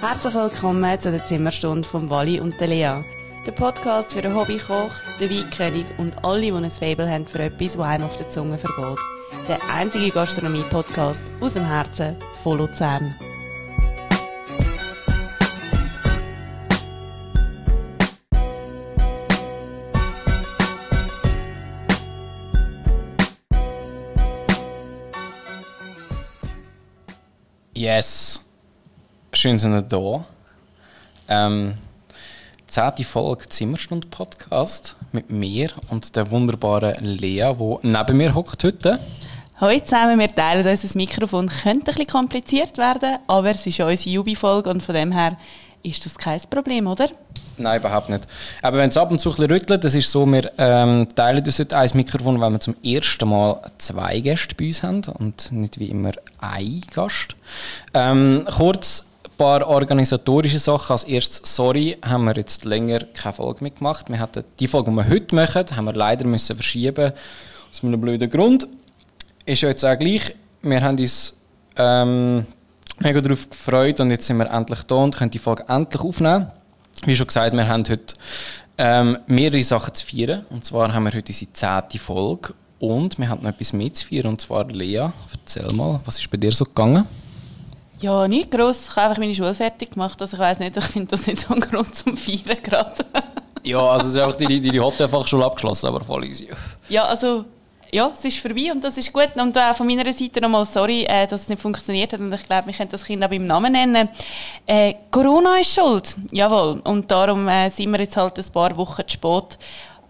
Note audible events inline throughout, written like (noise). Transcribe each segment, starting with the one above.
Herzlich willkommen zu der Zimmerstunde von Wally und der Lea. Der Podcast für den Hobbykoch, den Weinkönig und alle, die ein Faible haben für etwas, das einem auf der Zunge vergeht. Der einzige Gastronomie-Podcast aus dem Herzen von Luzern. Yes. Schön, sind ihr da. Ähm, zehnte Folge Zimmerstunde Podcast mit mir und der wunderbaren Lea, die neben mir hockt heute. Hallo zusammen, wir teilen unser Mikrofon. Könnte ein bisschen kompliziert werden, aber es ist ja unsere Jubi-Folge und von dem her ist das kein Problem, oder? Nein, überhaupt nicht. Aber wenn es ab und zu ein bisschen rüttelt, das ist so, wir ähm, teilen uns heute ein Mikrofon, weil wir zum ersten Mal zwei Gäste bei uns haben und nicht wie immer ein Gast. Ähm, kurz paar organisatorische Sachen. Als erstes, sorry, haben wir jetzt länger keine Folge mehr gemacht. Wir hatten die Folge, die wir heute machen, haben wir leider müssen verschieben aus einem blöden Grund. Ist ja jetzt auch gleich. Wir haben uns ähm, mega darauf gefreut und jetzt sind wir endlich da und können die Folge endlich aufnehmen. Wie schon gesagt, wir haben heute ähm, mehrere Sachen zu feiern. Und zwar haben wir heute unsere zehnte Folge und wir haben noch etwas mehr zu feiern. Und zwar Lea, erzähl mal, was ist bei dir so gegangen? Ja, nicht gross. Ich habe einfach meine Schule fertig gemacht. Also ich weiß nicht, ich finde das nicht so ein Grund zum Feiern gerade. ja, also es ist auch die, die, die Hotelfachschule abgeschlossen, aber voll easy. Ja, also ja, es ist vorbei und das ist gut. Und auch von meiner Seite nochmal sorry, äh, dass es nicht funktioniert hat. Und ich glaube, wir können das Kind auch beim Namen nennen. Äh, Corona ist schuld, jawohl. Und darum äh, sind wir jetzt halt ein paar Wochen zu spät.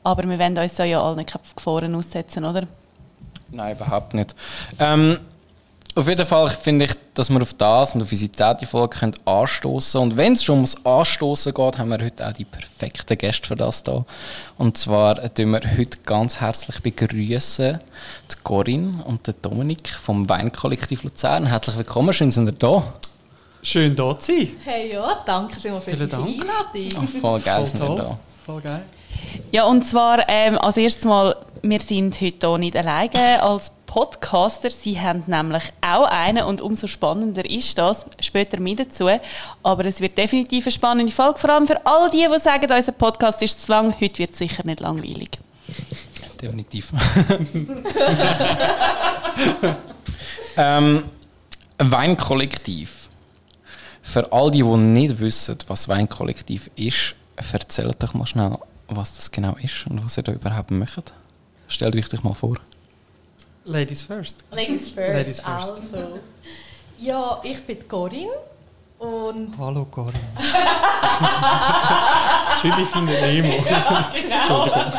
Aber wir wollen uns ja alle keine Gefahren aussetzen, oder? Nein, überhaupt nicht. Ähm, auf jeden Fall finde ich, dass wir auf das und auf unsere zehnte Folge anstoßen können. Und wenn es schon ums Anstoßen geht, haben wir heute auch die perfekten Gäste für das da. Und zwar tun wir heute ganz herzlich begrüßen die Corinne und den Dominik vom Weinkollektiv Luzern. Herzlich willkommen, schön sind ihr da. Schön da zu sein. Hey, ja, danke für Vielen die Dank. Einladung. Oh, voll geil sind wir toll. da. Voll geil. Ja, und zwar ähm, als erstes Mal, wir sind heute hier nicht alleine als Podcaster. Sie haben nämlich auch einen und umso spannender ist das. Später mehr dazu. Aber es wird definitiv eine spannende Folge, vor allem für all die, die sagen, unser Podcast ist zu lang. Heute wird es sicher nicht langweilig. Definitiv. (laughs) ähm, Weinkollektiv. Für all die, die nicht wissen, was Weinkollektiv ist, erzählt doch mal schnell, was das genau ist und was ihr da überhaupt macht. Stellt euch doch mal vor. Ladies first. Ladies first. Ladies first. Also. Ja, ich bin Corinne und Hallo Corinne. (laughs) Schön wie finde Nemo. Entschuldigung.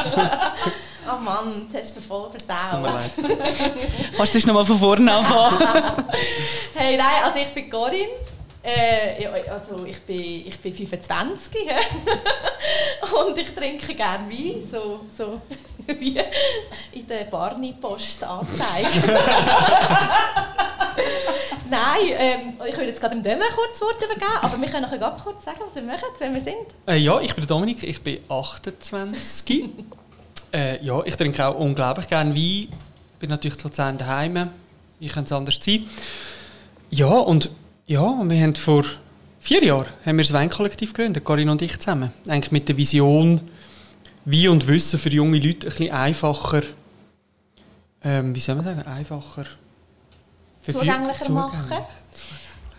oh Mann, jetzt hast du voll Tut mir versaut. leid. (laughs) Kannst du nochmal von vorne anfangen? Hey, nein, also ich bin Corinne. Äh, ja, also ich bin, ich bin 25 hä? (laughs) und ich trinke gerne Wein, so, so (laughs) wie in der Barney-Post anzeige. (laughs) Nein, ähm, ich würde jetzt gerade dem Dömer kurz Wort übergeben, aber wir können auch kurz sagen, was wir machen, wenn wir sind. Äh, ja, ich bin Dominik, ich bin 28. äh, ja, ich trinke auch unglaublich gerne Wein. Bin natürlich zu Luzern daheim. Wie könnte es anders sein? Ja, und ja, wir haben vor vier Jahren haben wir das Weinkollektiv gegründet, Corinne und ich zusammen. Eigentlich mit der Vision, Wein und Wissen für junge Leute ein bisschen einfacher, ähm, wie soll man sagen, einfacher zugänglicher machen. zugänglich.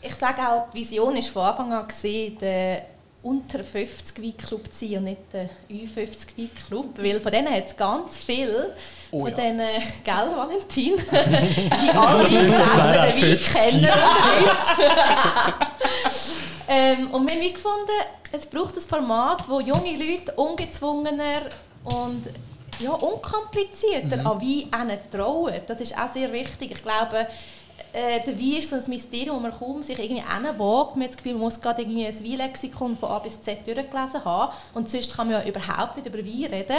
Ich sage auch, die Vision war von Anfang an, gewesen, der unter 50 Wein-Club zu sein und nicht der Ü50 Wein-Club. Weil von denen hat es ganz viel. Oh von ja. diesen, gell, Valentin? (laughs) Wie alle den 50. Wein kennen (laughs) ähm, und wir haben gefunden, es braucht ein Format, wo junge Leute ungezwungener und ja, unkomplizierter Mhm. an Wein trauen. Das ist auch sehr wichtig. Ich glaube, äh, der Wein ist so ein Mysterium, wo man kaum sich irgendwie hinwagt. Man hat das Gefühl, man muss gerade irgendwie ein Weinlexikon von A bis Z durchgelesen haben. Und sonst kann man ja überhaupt nicht über Wein reden.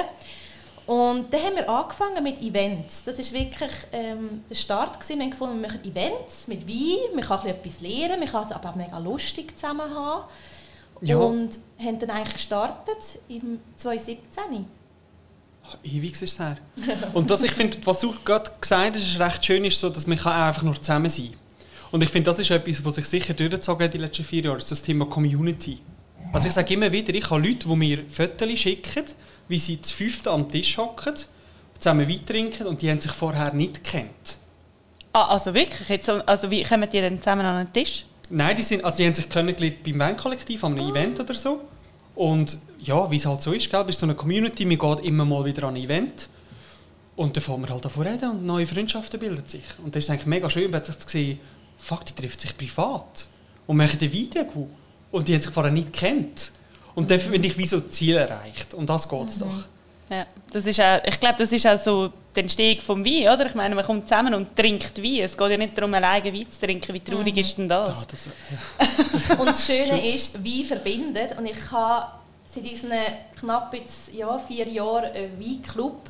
Und dann haben wir angefangen mit Events. Das war wirklich ähm, der Start. Gewesen. Wir haben gefunden, wir machen Events mit Wein. Man kann etwas lernen, man kann es aber auch mega lustig zusammen haben. Ja. Und haben dann eigentlich gestartet im 2017. Ewig ist es her. (laughs) Und das, ich finde, was du gerade gesagt hast, ist recht schön, ist so, dass man kann einfach nur zusammen sein Und ich finde, das ist etwas, was sich sicher durchgezogen hat die letzten vier Jahre, das Thema Community. Also ich sage immer wieder, ich habe Leute, die mir Fotos schicken, wie sie zu fünften am Tisch hocken, zusammen Wein trinken und die haben sich vorher nicht gekannt. Ah, also wirklich? Jetzt, so- also wie kommen die dann zusammen an den Tisch? Nein, die, sind, also die haben sich kennengelernt beim Weinkollektiv, an einem Event oder so. Und ja, wie es halt so ist, gell, bist so eine Community, man geht immer mal wieder an ein Event. Und dann fangen wir halt davon reden und neue Freundschaften bilden sich. Und das ist eigentlich mega schön, plötzlich zu sehen, fuck, die treffen sich privat und machen ein Video. Und die haben sich vorher nicht gekannt. Und dann finde ich, wie so das Ziel erreicht. Und das geht es doch. Ja, das ist auch, ich glaube, das ist auch so die Entstehung vom Wein, oder? Ich meine, man kommt zusammen und trinkt Wein. Es geht ja nicht darum, alleine Wein zu trinken. Wie traurig ist denn das? Ah, das (laughs) Und das Schöne ist, wie verbindet. Und ich habe seit diesen knapp jetzt, ja, vier Jahren einen Weinclub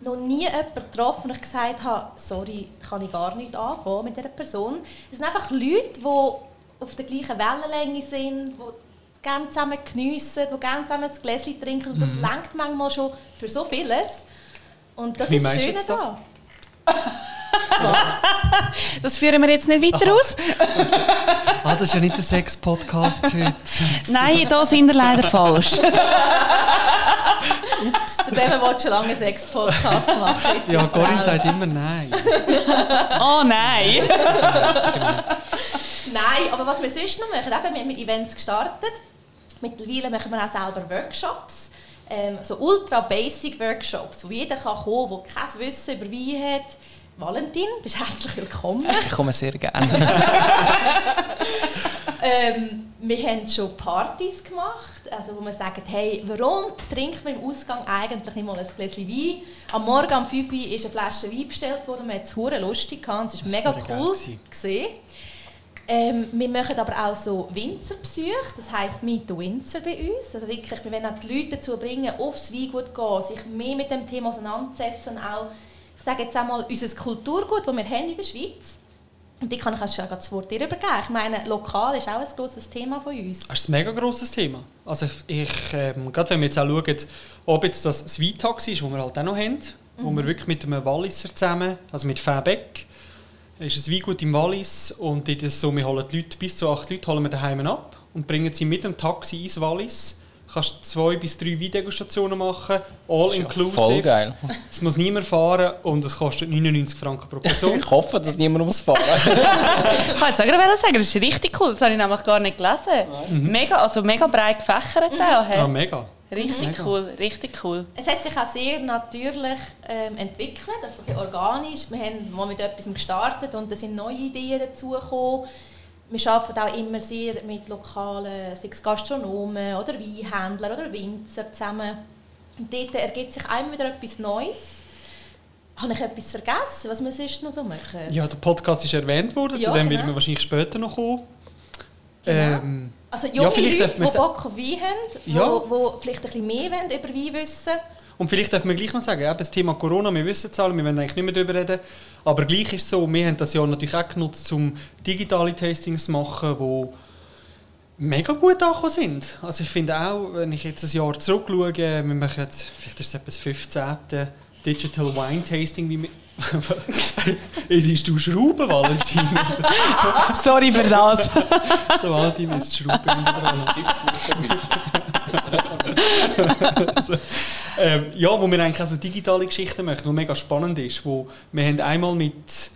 noch nie jemanden getroffen, und ich gesagt habe, sorry, kann ich gar nicht anfangen mit dieser Person. Es sind einfach Leute, die auf der gleichen Wellenlänge sind, die gerne zusammen geniessen, die gerne zusammen ein Gläschen trinken. Und das Mhm. langt manchmal schon für so vieles. Und das Wie ist das Schöne da. Was? (laughs) Das führen wir jetzt nicht weiter aus. (laughs) ah, das ist ja nicht der Sex-Podcast heute. (laughs) Nein, da sind wir leider falsch. Zu dem wollte schon lange einen Sex-Podcast machen. Jetzt Ja, Corinne sagt immer nein. Oh nein. Nein, aber was wir sonst noch machen, eben, wir haben mit Events gestartet. Mittlerweile machen wir auch selber Workshops. Ähm, so ultra basic Workshops, wo jeder kann kommen kann, der kein Wissen über Wein hat. Valentin, bist herzlich willkommen. Ich komme sehr gerne. (laughs) (laughs) ähm, wir haben schon Partys gemacht, also wo wir sagen, hey, warum trinkt man im Ausgang eigentlich nicht mal ein Gläschen Wein? Am Morgen um 5 Uhr ist eine Flasche Wein bestellt worden, wir haben es lustig gehabt, es war mega cool gewesen. Ähm, wir machen aber auch so Winzerbesuche, das heisst Meet the Winzer bei uns. Also wirklich, wir wollen auch die Leute dazu bringen, aufs Weingut zu gehen, sich mehr mit dem Thema auseinanderzusetzen und auch, ich sage jetzt einmal, unser Kulturgut, das wir haben in der Schweiz. Und die kann ich auch schon das Wort dir übergeben. Ich meine, lokal ist auch ein grosses Thema von uns. Das ist ein mega grosses Thema. Also ich, ähm, gerade wenn wir jetzt auch schauen, ob jetzt das das Weitaxi ist, das wir halt auch noch haben, wo wir wirklich mit einem Walliser zusammen, also mit Fäbeck, ist ein Weingut im Wallis und dort ist es so, wir holen die Leute, bis zu acht Leute holen wir daheim ab und bringen sie mit dem Taxi ins Wallis. Du kannst zwei bis drei Weindegustationen machen, all inclusive. Voll geil. (laughs) Es muss niemand fahren und es kostet 99 Franken pro Person. (laughs) Ich hoffe, dass niemand muss fahren. (laughs) Ich kann jetzt sagen, sagen, das ist richtig cool. Das habe ich nämlich gar nicht gelesen. Mega, also mega breit gefächert auch. ah, Hey. mega. Richtig Mega. cool, richtig cool. Es hat sich auch sehr natürlich ähm, entwickelt, ein bisschen organisch. Wir haben mal mit etwas gestartet und da sind neue Ideen dazugekommen. Wir arbeiten auch immer sehr mit lokalen, sei es Gastronomen oder Weinhändlern oder Winzer zusammen. Und dort ergibt sich immer wieder etwas Neues. Habe ich etwas vergessen, was wir sonst noch so machen? Ja, der Podcast ist erwähnt worden, Ja, zu dem genau. werden wir wahrscheinlich später noch kommen. Genau. Ähm, Also Ja, junge vielleicht Leute, die Bock auf Wein haben, die Ja. wo, vielleicht ein bisschen mehr wollen, über Wein wissen Und vielleicht dürfen wir gleich noch sagen, eben das Thema Corona, wir wissen es alle, wir wollen eigentlich nicht mehr darüber reden, aber gleich ist es so, wir haben das Jahr natürlich auch genutzt, um digitale Tastings zu machen, die mega gut angekommen sind. Also ich finde auch, wenn ich jetzt ein Jahr zurückschaue, wir machen jetzt, vielleicht ist es etwa das 15. Digital Wine Tasting, wie wir (laughs) es ist du Schrauben, Valentin. (laughs) Sorry für das. (laughs) Der Valentin ist die Schraube hinten dran. also, ähm, ja, wo wir eigentlich auch so digitale Geschichten machen, die mega spannend ist. Wo wir haben einmal mit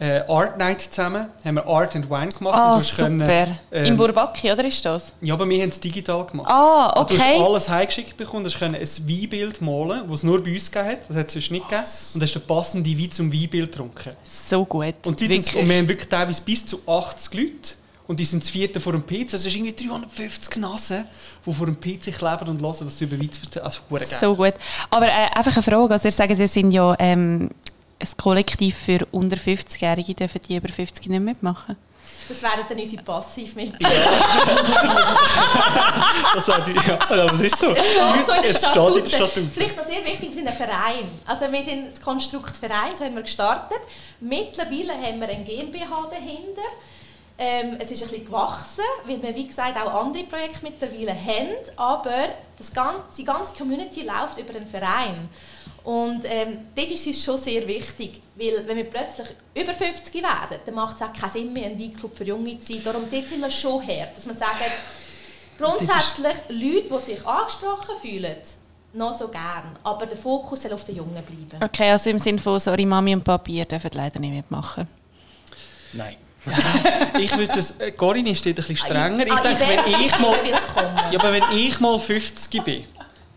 äh, Art Night zusammen haben wir Art and Wine gemacht. Ah, hast super. können, ähm, In Burbaki, oder ist das? Ja, aber wir haben es digital gemacht. Ah, Und Du okay. hast alles heimgeschickt bekommen, du hast können ein Weinbild malen, das es nur bei uns gegeben hat, das hat es sonst nicht gegeben. Und hast den passenden Wein zum Weinbild getrunken. So gut. Und, die Wirklich. und wir haben wirklich teilweise bis zu 80 Leute. Und die sind das vierte vor dem PC. Also es sind irgendwie 350 Nasen, die vor dem PC kleben und hören, was du über Wein erzählst. Also. So gut. Aber äh, einfach eine Frage. Also ihr sagt, ihr sind ja ähm, ein Kollektiv für unter 50-Jährige. Dürfen die über 50 nicht mitmachen? Das wären dann unsere Passivmitglieder. (laughs) Das die, ja, aber es ist so. Es steht so in der Es steht Statute. in der Statute. Vielleicht noch sehr wichtig, wir sind ein Verein. Also wir sind das Konstrukt Verein, so haben wir gestartet. Mittlerweile haben wir ein GmbH dahinter. Ähm, es ist ein bisschen gewachsen, weil wir, wie gesagt, auch andere Projekte mittlerweile haben, aber das ganze, die ganze Community läuft über den Verein. Und ähm, dort ist es schon sehr wichtig, weil wenn wir plötzlich über 50 werden, dann macht es auch keinen Sinn mehr, ein Weinclub für Junge zu sein. Darum dort sind wir schon her, dass man sagt, grundsätzlich Leute, die sich angesprochen fühlen, noch so gern, aber der Fokus soll auf den Jungen bleiben. Okay, also im Sinne von, sorry Mami und Papi, ihr dürft leider nicht mitmachen. Nein. (laughs) ich würde es, äh, Corinne steht ein bisschen strenger. Ich Ah, denke, wenn ich mal, ja, aber wenn ich mal 50 bin,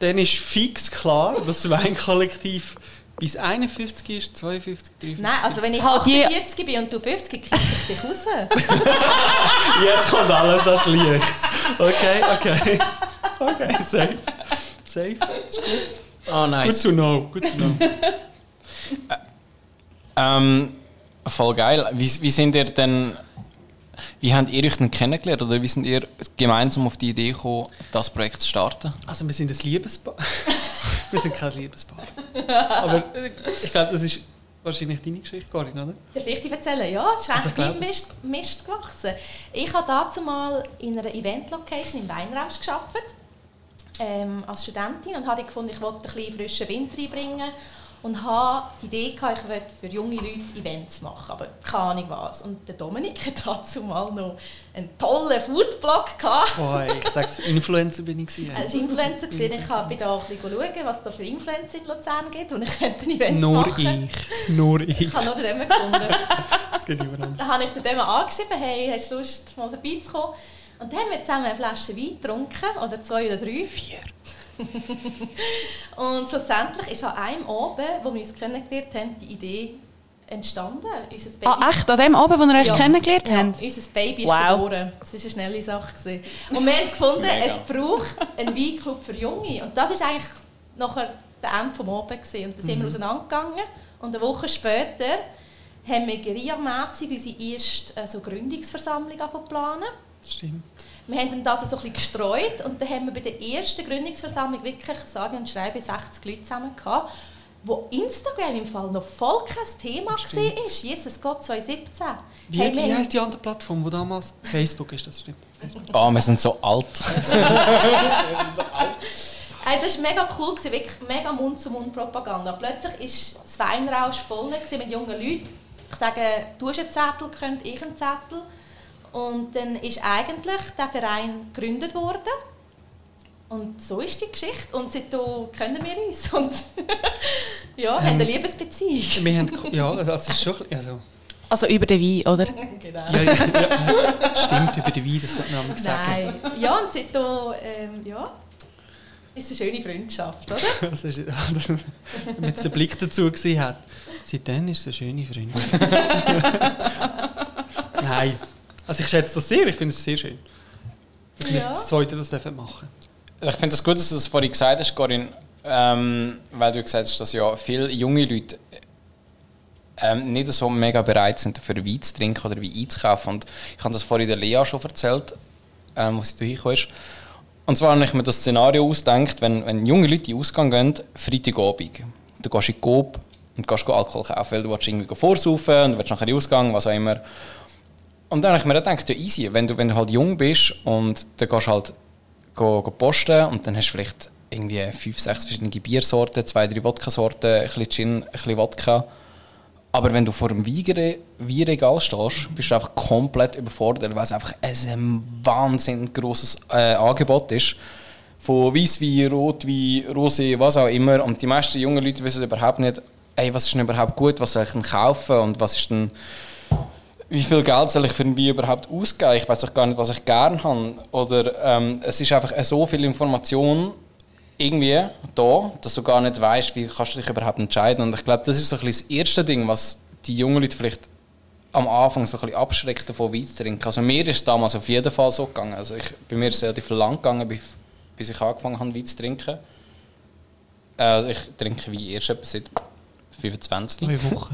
dann ist fix klar, dass das Weinkollektiv bis 51 ist, 52, 53. Nein, also wenn ich Halt je- 48 bin und du 50, kriege ich dich raus. (laughs) Jetzt kommt alles ans Licht. Okay, okay. Okay, safe. Safe. Ist gut. Oh, Good nice. to know. Good to know. Ähm, voll geil. Wie, wie sind ihr denn... Wie habt ihr euch denn kennengelernt? Oder wie sind ihr gemeinsam auf die Idee gekommen, das Projekt zu starten? Also wir sind ein Liebespaar. (laughs) wir sind kein Liebespaar. Aber ich glaube, das ist wahrscheinlich deine Geschichte, Corinne, oder? Darf ich dir erzählen? Ja, es ist Also beim Mist, Mist gewachsen. Ich habe dazu mal in einer Event-Location im Weinrausch gearbeitet, ähm, als Studentin und habe gefunden, ich wollte ein bisschen frischen Wind reinbringen und habe die Idee gehabt, ich wollte für junge Leute Events machen, aber keine Ahnung was. Und der Dominik (laughs) hat dazu mal noch einen tollen Foodblog gehabt. Boah, ich sag's, Influencer bin ich gewesen. Er war Influencer, gewesen. ich habe da ein bisschen schauen, was da für Influencer in Luzern gibt und ich könnte ein Event Nur machen. ich. Nur ich. Ich habe noch dem gefunden. (laughs) Das geht überall. Dann habe ich den mal angeschrieben, hey, hast du Lust, mal vorbeizukommen? Und dann haben wir zusammen eine Flasche Wein getrunken, oder zwei oder drei. Vier. (laughs) Und schlussendlich ist an einem Abend, wo wir uns kennengelernt haben, die Idee entstanden. Unser Baby, Ah, echt? An dem Abend, wo ihr euch Ja. kennengelernt ja, habt? unser Baby ist Wow. geboren. Das war eine schnelle Sache. Gewesen. Und wir haben gefunden, Mega. es braucht einen Weinclub für Junge. Und das war eigentlich nachher der Ende des Abends. Gewesen. Und dann sind wir auseinandergegangen. Und eine Woche später haben wir guerillamässig unsere erste äh, so Gründungsversammlung angefangen zu planen. Stimmt. Wir haben dann das so ein bisschen gestreut und dann haben wir bei der ersten Gründungsversammlung wirklich sage und schreibe 60 Leute zusammen gehabt, wo Instagram im Fall noch voll kein Thema Stimmt. war. Jesus Gott 2017. Wie, Hey, wie wir heisst die andere Plattform, wo damals? Facebook ist das, stimmt. Ah, wir sind so alt. (laughs) Ey, das war mega cool, gewesen, wirklich mega Mund-zu-Mund-Propaganda. Plötzlich war das Weinrausch voll mit jungen Leuten. Ich sage, du hast einen Zettel, könnt ich einen Zettel. Und dann ist eigentlich der Verein gegründet worden. Und so ist die Geschichte. Und seitdem kennen wir uns. (laughs) Und ja, haben eine Liebesbeziehung. Wir haben, ja, also es ist schon, also, Also über den Wein, oder? (laughs) genau. ja, ja, ja, stimmt, über den Wein, das könnte man sagen. Nein. Ja, und seitdem, ähm, ja, ist eine schöne Freundschaft, oder? (laughs) Das ist, das, wenn man jetzt den Blick dazu gesehen hat, seitdem ist es eine schöne Freundin. Nein, also ich schätze das sehr, ich finde es sehr schön. Ja. das zweite das dürfen machen. Ich finde es gut, dass du das vorhin gesagt hast, Corinne, ähm, weil du gesagt hast, dass ja viele junge Leute ähm, nicht so mega bereit sind, für Wein zu trinken oder Wein einzukaufen. Und ich habe das vorhin der Lea schon erzählt, ähm, wo sie hierher ist. Und zwar habe ich mir das Szenario ausgedacht, wenn, wenn junge Leute in den Ausgang gehen, Freitagabend, du gehst in die Coop und gehst Alkohol kaufen, weil du willst irgendwie vorsaufen und du willst nachher in den Ausgang, was auch immer. Und dann habe ich mir gedacht, ja easy, wenn du, wenn du halt jung bist und dann gehst halt go, go posten und dann hast du vielleicht irgendwie fünf, sechs verschiedene Biersorten, zwei, drei Wodka-Sorten, ein bisschen Gin, ein bisschen Wodka. Aber wenn du vor dem Weinregal stehst, bist du einfach komplett überfordert, weil es einfach ein wahnsinnig grosses äh, Angebot ist. Von Weißwein, Rotwein, Rosé, was auch immer. Und die meisten jungen Leute wissen überhaupt nicht, ey, was ist denn überhaupt gut, was soll ich denn kaufen und was ist denn wie viel Geld soll ich für ein Wein überhaupt ausgeben? Ich weiß auch gar nicht, was ich gerne habe. Oder ähm, es ist einfach so viel Information irgendwie da, dass du gar nicht weißt, wie kannst du dich überhaupt entscheiden. Und ich glaube, das ist so ein bisschen das erste Ding, was die jungen Leute vielleicht am Anfang so ein bisschen abschreckt, davon Wein zu trinken. Also mir ist es damals auf jeden Fall so gegangen. Also ich, bei mir ist es relativ lang gegangen, bis ich angefangen habe, Wein zu trinken. Also ich trinke Wein erst etwa seit 25. Neue Woche.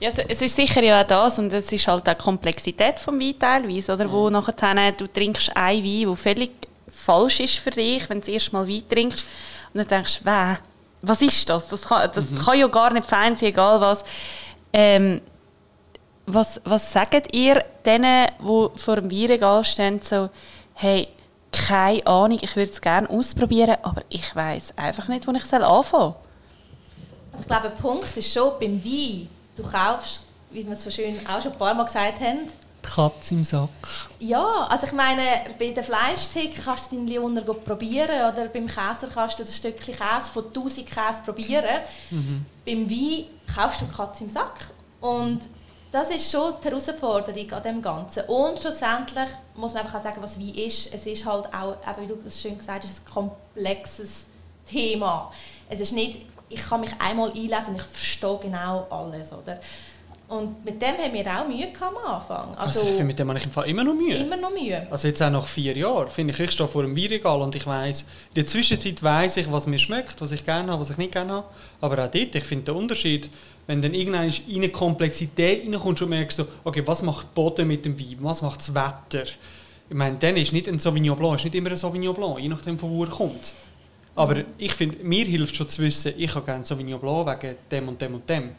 Ja, es- ist sicher ja auch das und es ist halt auch die Komplexität des Wein teilweise, oder? Wo nachher du trinkst einen Wein, der völlig falsch ist für dich, wenn du das erste Mal Wein trinkst und dann denkst du, «Wäh, was ist das? Das kann, das kann ja gar nicht fein sein, egal was. Ähm, was, was sagt ihr denen, die vor dem Weinregal stehen, so, hey, keine Ahnung, ich würde es gerne ausprobieren, aber ich weiß einfach nicht, wo ich es anfangen soll. Also ich glaube, ein Punkt ist schon beim Wein. Du kaufst, wie wir es so schön auch schon ein paar Mal gesagt haben, Die Katze im Sack. Ja, also ich meine, bei den Fleischtheke kannst du deinen Lioner probieren oder beim Käser kannst du das Stückchen Käse von 1000 Käse probieren. Beim Wein kaufst du die Katze im Sack. Und das ist schon die Herausforderung an dem Ganzen. Und schlussendlich muss man einfach auch sagen, was Wein ist. Es ist halt auch, eben wie du das schön gesagt hast, ein komplexes Thema. Es ist nicht, ich kann mich einmal einlesen und ich verstehe genau alles. Oder? Und mit dem haben wir auch Mühe am Anfang. Also, ich finde, mit dem habe ich im Fall immer noch Mühe. immer noch Mühe. Also jetzt auch nach vier Jahren, finde ich, ich stehe vor einem Weinregal und ich weiß, in der Zwischenzeit weiß ich, was mir schmeckt, was ich gerne habe, was ich nicht gerne habe. Aber auch dort, ich finde den Unterschied, wenn dann irgendwann in eine Komplexität reinkommst und merkst so, okay, was macht der Boden mit dem Wein, was macht das Wetter? Ich meine, dann ist nicht ein Sauvignon Blanc, ist nicht immer ein Sauvignon Blanc, je nachdem von wo er kommt. Aber ich finde, mir hilft schon zu wissen, ich habe gerne Sauvignon Blanc wegen dem und dem und dem.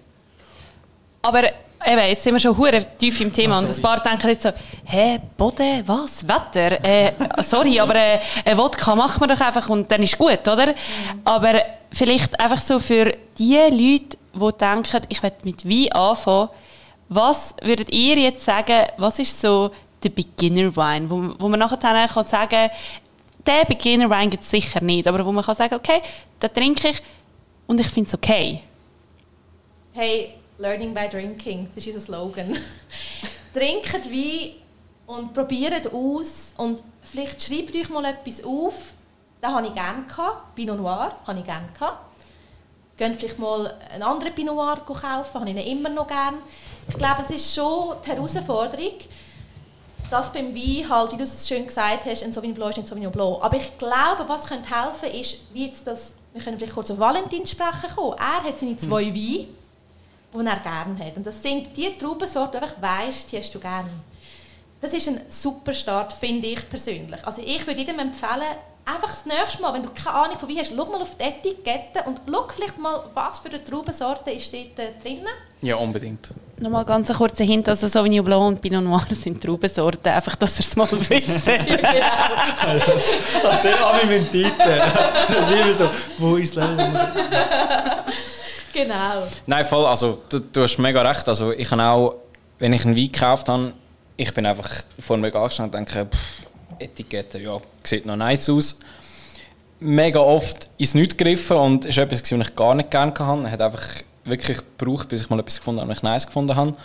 Aber eben, jetzt sind wir schon hure tief im Thema Ah, und ein paar denken jetzt so, hä, Boden, was, Wetter? Äh, sorry, aber äh, ein Wodka machen wir doch einfach und dann ist gut, oder? Aber vielleicht einfach so für die Leute, die denken, ich will mit Wein anfangen, was würdet ihr jetzt sagen, was ist so der Beginner Wine, wo, wo man nachher dann kann sagen der Beginner Wine gibt es sicher nicht, aber wo man kann sagen, okay, den trinke ich und ich finde es okay. Hey, Learning by Drinking, das ist unser Slogan. (laughs) Trinkt Wein und probiert aus und vielleicht schreibt euch mal etwas auf. Das habe ich gerne gehabt. Pinot Noir habe ich gerne gehabt. Geht vielleicht mal einen anderen Pinot Noir kaufen, habe ich ihn immer noch gerne. Ich glaube, es ist schon die Herausforderung, dass beim Wein halt, wie du es schön gesagt hast, ein Sauvignon Blanc ist nicht Sauvignon Blanc. Aber ich glaube, was könnte helfen, ist, wie jetzt das, wir können vielleicht kurz auf Valentin sprechen kommen. Er hat seine zwei Weine, die er gerne hat. Und das sind die Traubensorten, die du einfach weisst, die hast du gerne. Das ist ein super Start, finde ich persönlich. Also ich würde jedem empfehlen, einfach das nächste Mal, wenn du keine Ahnung von Wein hast, schau mal auf die Etikette und schau vielleicht mal, was für eine Traubensorte ist dort äh, drinnen. Ja, unbedingt. Nochmal ganz einen kurzen Hint, also Sauvignon Blanc und Pinot Noir (laughs) sind Traubensorten, einfach, dass ihr es mal (laughs) wisst. Da steht an mit dem Titel. Das ist immer so, wo ist das Leben? Genau. Nein, voll, also du, du hast mega recht. Also ich habe auch, wenn ich einen Wein gekauft habe, ich bin einfach vor mir angestanden und denke, pff, Etikette, ja, sieht noch nice aus. Mega oft ins Nichts gegriffen und war etwas, was ich gar nicht gerne hatte. Es hat einfach wirklich gebraucht, bis ich mal etwas gefunden habe, was ich nice gefunden habe.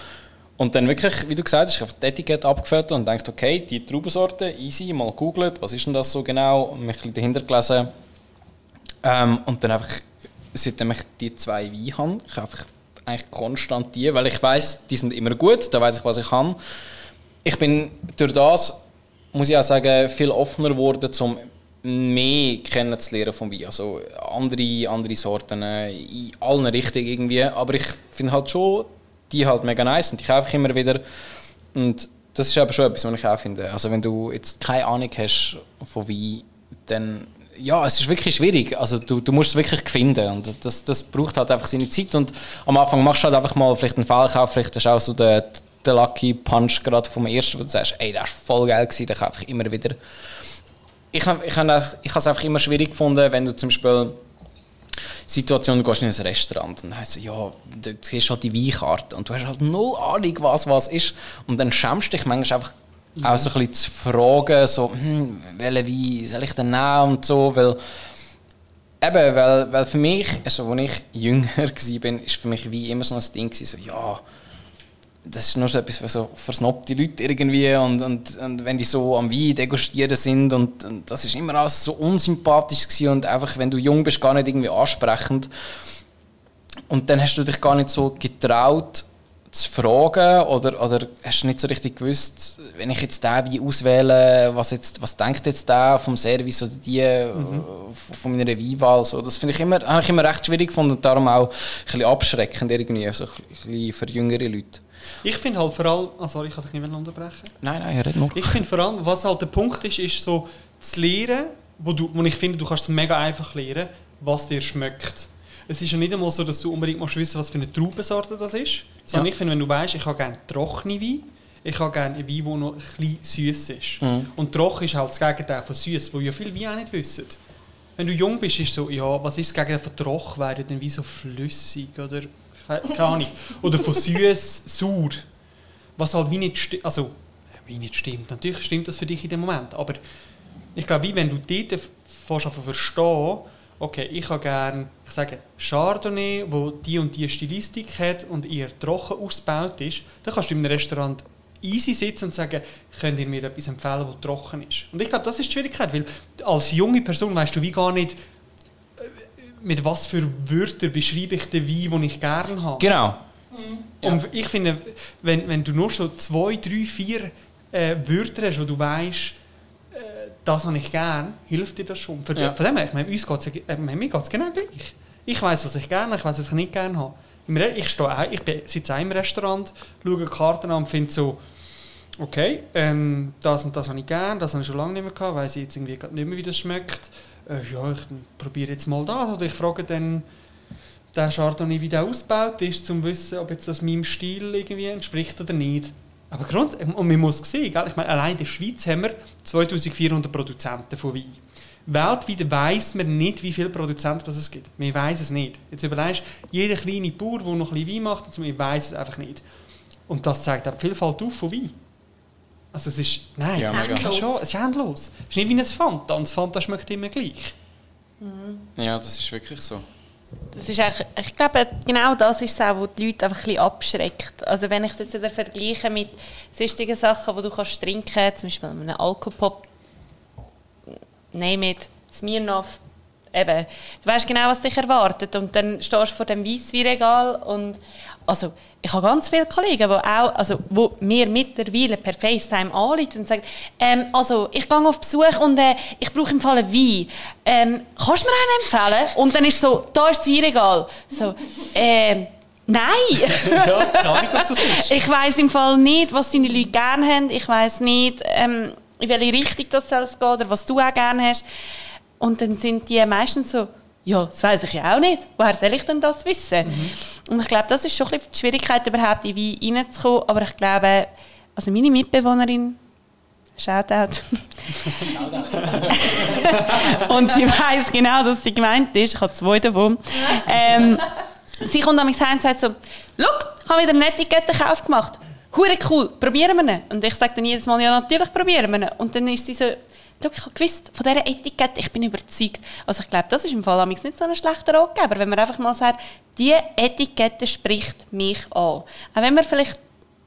Und dann wirklich, wie du gesagt hast, ich habe die Etikette abgefüllt und dachte, okay, die Traubensorte, easy, mal googelt, was ist denn das so genau, und mich ein dahinter gelesen. Ähm, und dann einfach, seitdem ich die zwei Weine habe, ich einfach eigentlich konstant die, weil ich weiß, die sind immer gut, da weiß ich, was ich habe. Ich bin durch das, muss ich auch sagen, viel offener geworden, um mehr kennenzulernen vom Wein. Also andere, andere Sorten äh, in allen Richtungen irgendwie. Aber ich finde halt schon, die halt mega nice und ich kaufe ich immer wieder. Und das ist aber schon etwas, was ich auch finde. Also wenn du jetzt keine Ahnung hast von Wein, dann ja, es ist wirklich schwierig. Also du, du musst es wirklich finden und das, das braucht halt einfach seine Zeit und am Anfang machst du halt einfach mal vielleicht einen Fehlkauf, vielleicht hast du auch so den, den Lucky Punch gerade vom ersten, wo du sagst, ey, der war voll geil gewesen, den kaufe ich immer wieder. Ich habe ich hab, ich es einfach immer schwierig gefunden, wenn du zum Beispiel Situation, du gehst in ein Restaurant und es, ja, du siehst halt die Weinkarte und du hast halt null Ahnung, was was ist. Und dann schämst du dich manchmal einfach auch so ein bisschen zu fragen, so, hm, welchen Wein soll ich denn nehmen und so, weil eben, weil, weil für mich, also als ich jünger (laughs) war, ist für mich Wein immer so ein Ding so, ja, das ist nur so etwas für so versnobte Leute irgendwie und, und, und wenn die so am Wein degustieren sind und, und das ist immer alles so unsympathisch gewesen und einfach, wenn du jung bist, gar nicht irgendwie ansprechend. Und dann hast du dich gar nicht so getraut zu fragen oder, oder hast du nicht so richtig gewusst, wenn ich jetzt den Wein auswähle, was, jetzt, was denkt jetzt der vom Service oder die äh, von meiner Weinwahl, so, das finde ich immer, habe ich immer recht schwierig gefunden und darum auch ein bisschen abschreckend irgendwie, so ein bisschen für jüngere Leute. Ich finde halt vor allem, ah, sorry, ich kann dich nicht mehr unterbrechen. Nein, nein, red nur. Ich finde vor allem, was halt der Punkt ist, ist so zu lernen, wo, du, wo ich finde, du kannst es mega einfach lernen, was dir schmeckt. Es ist ja nicht einmal so, dass du unbedingt musst wissen, was für eine Traubensorte das ist. Sondern Ja. ich finde, wenn du weißt, ich habe gerne trockene Wein, ich habe gerne einen Wein, der noch ein bisschen süß ist. Mhm. Und trocken ist halt das Gegenteil von süß, wo ja viele Weine auch nicht wissen. Wenn du jung bist, ist so, ja, was ist das Gegenteil von trocken? Wäre dann wie so flüssig oder keine Ahnung. Oder von süß, sauer. Was halt wie nicht stimmt. Also, äh, wie nicht stimmt. Natürlich stimmt das für dich in dem Moment. Aber ich glaube, wenn du dort zu verstehen, okay, ich habe gerne, ich sage, Chardonnay, wo die und die Stilistik hat und eher trocken ausgebaut ist, dann kannst du einem Restaurant easy sitzen und sagen, könnt ihr mir etwas empfehlen, das trocken ist. Und ich glaube, das ist die Schwierigkeit, weil als junge Person weißt du wie gar nicht, äh, mit was für Wörtern beschreibe ich den Wein, den ich gerne habe. Genau. Ja. Und ich finde, wenn, wenn du nur schon zwei, drei, vier äh, Wörter hast, wo du weißt, äh, das habe ich gern, hilft dir das schon. Von, Ja. von dem her, ich meine, uns geht's, äh, mir geht es genau gleich. Ich weiß, was ich gerne habe, ich weiß, was ich nicht gerne habe. Ich, stehe ich bin, sitze auch im Restaurant, schaue Karten an und finde so, okay, ähm, das und das habe ich gern, das habe ich schon lange nicht mehr gehabt, weiß ich jetzt irgendwie nicht mehr, wie das schmeckt. Äh, ja, ich probiere jetzt mal das. Oder ich frage dann den Chardonnay, wie der ausgebaut ist, um zu wissen, ob jetzt das meinem Stil irgendwie entspricht oder nicht. Aber Grund, und man muss sehen, gell? ich meine, allein in der Schweiz haben wir 2400 Produzenten von Wein. Weltweit weiss man nicht, wie viele Produzenten das es gibt. Man weiß es nicht. Jetzt überlegst du, jeder kleine Bauer, der noch ein bisschen Wein macht, man weiß es einfach nicht. Und das zeigt auch die Vielfalt auf von Wein. Also es ist, nein, Ja, das ist schon, es ist endlos. Es ist nicht wie ein Fanta, und das Fanta schmeckt immer gleich. Ja, das ist wirklich so. Das ist eigentlich, ich glaube, genau das ist es auch, was die Leute einfach ein bisschen abschreckt. Also wenn ich es jetzt wieder vergleiche mit sonstigen Sachen, die du kannst trinken, zum Beispiel einen Alkopop, name it, Smirnoff, eben, du weißt genau, was dich erwartet und dann stehst du vor dem Weissweinregal und also ich habe ganz viele Kollegen, die auch, also wo mir mittlerweile per FaceTime anrufen und sagen, ähm, also ich gehe auf Besuch und äh, ich brauche im Fall einen Wein. Ähm, kannst du mir einen empfehlen? Und dann ist so, da ist das Weinregal. So, ähm, nein! (laughs) ja, keine Ahnung, was das ist. Ich weiß im Fall nicht, was deine Leute gerne haben. Ich weiß nicht, ähm, in welche Richtung das soll gehen oder was du auch gerne hast. Und dann sind die meistens so, ja, das weiß ich ja auch nicht. Woher soll ich denn das wissen? Und ich glaube, das ist schon ein bisschen die Schwierigkeit, überhaupt in Wein reinzukommen. Aber ich glaube, also meine Mitbewohnerin, Shoutout. und sie weiß genau, dass sie gemeint ist. Ich habe zwei davon. Ähm, sie kommt an mich heim und sagt so, «Schau, ich habe wieder einen Etikettenkauf gemacht. Hure cool, probieren wir ihn?» Und ich sage dann jedes Mal, «Ja, natürlich probieren wir ihn.» Und dann ist sie so, «Schau, ich habe gewusst, von dieser Etikette, ich bin überzeugt.» Also ich glaube, das ist im Fall amigs nicht so ein schlechter Ratgeber, wenn man einfach mal sagt, «Die Etikette spricht mich an.» Auch wenn man vielleicht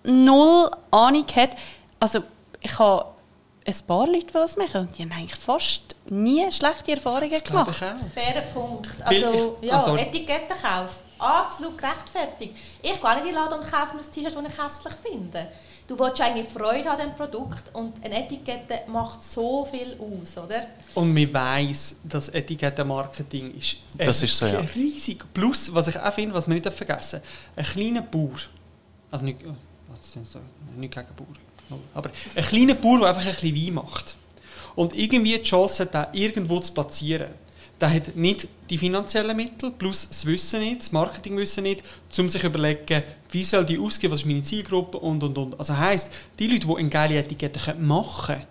null Ahnung hat, also ich habe ein paar Leute, die das machen und die haben eigentlich fast nie schlechte Erfahrungen gemacht. Fairer Punkt. Also, ich- ja, also- Etikettenkauf. Absolut gerechtfertigt. Ich gehe nicht in den Laden und kaufe mir ein T-Shirt, das ich hässlich finde. Du willst eigentlich Freude an diesem Produkt und eine Etikette macht so viel aus, oder? Und man weiss, dass Etikettenmarketing ist, Das ist so, ja. riesig. Plus, was ich auch finde, was man nicht vergessen darf, ein kleiner Bauer, also nicht, oh, das ist so, nicht gegen Bauer, aber ein kleiner Bauer, der einfach ein bisschen Wein macht und irgendwie die Chance hat, den irgendwo zu platzieren, der hat nicht die finanziellen Mittel, plus das Wissen nicht, das Marketingwissen nicht, um sich zu überlegen, wie soll die ausgehen, was ist meine Zielgruppe und und und. Also heisst, die Leute, die eine geile Etikette machen können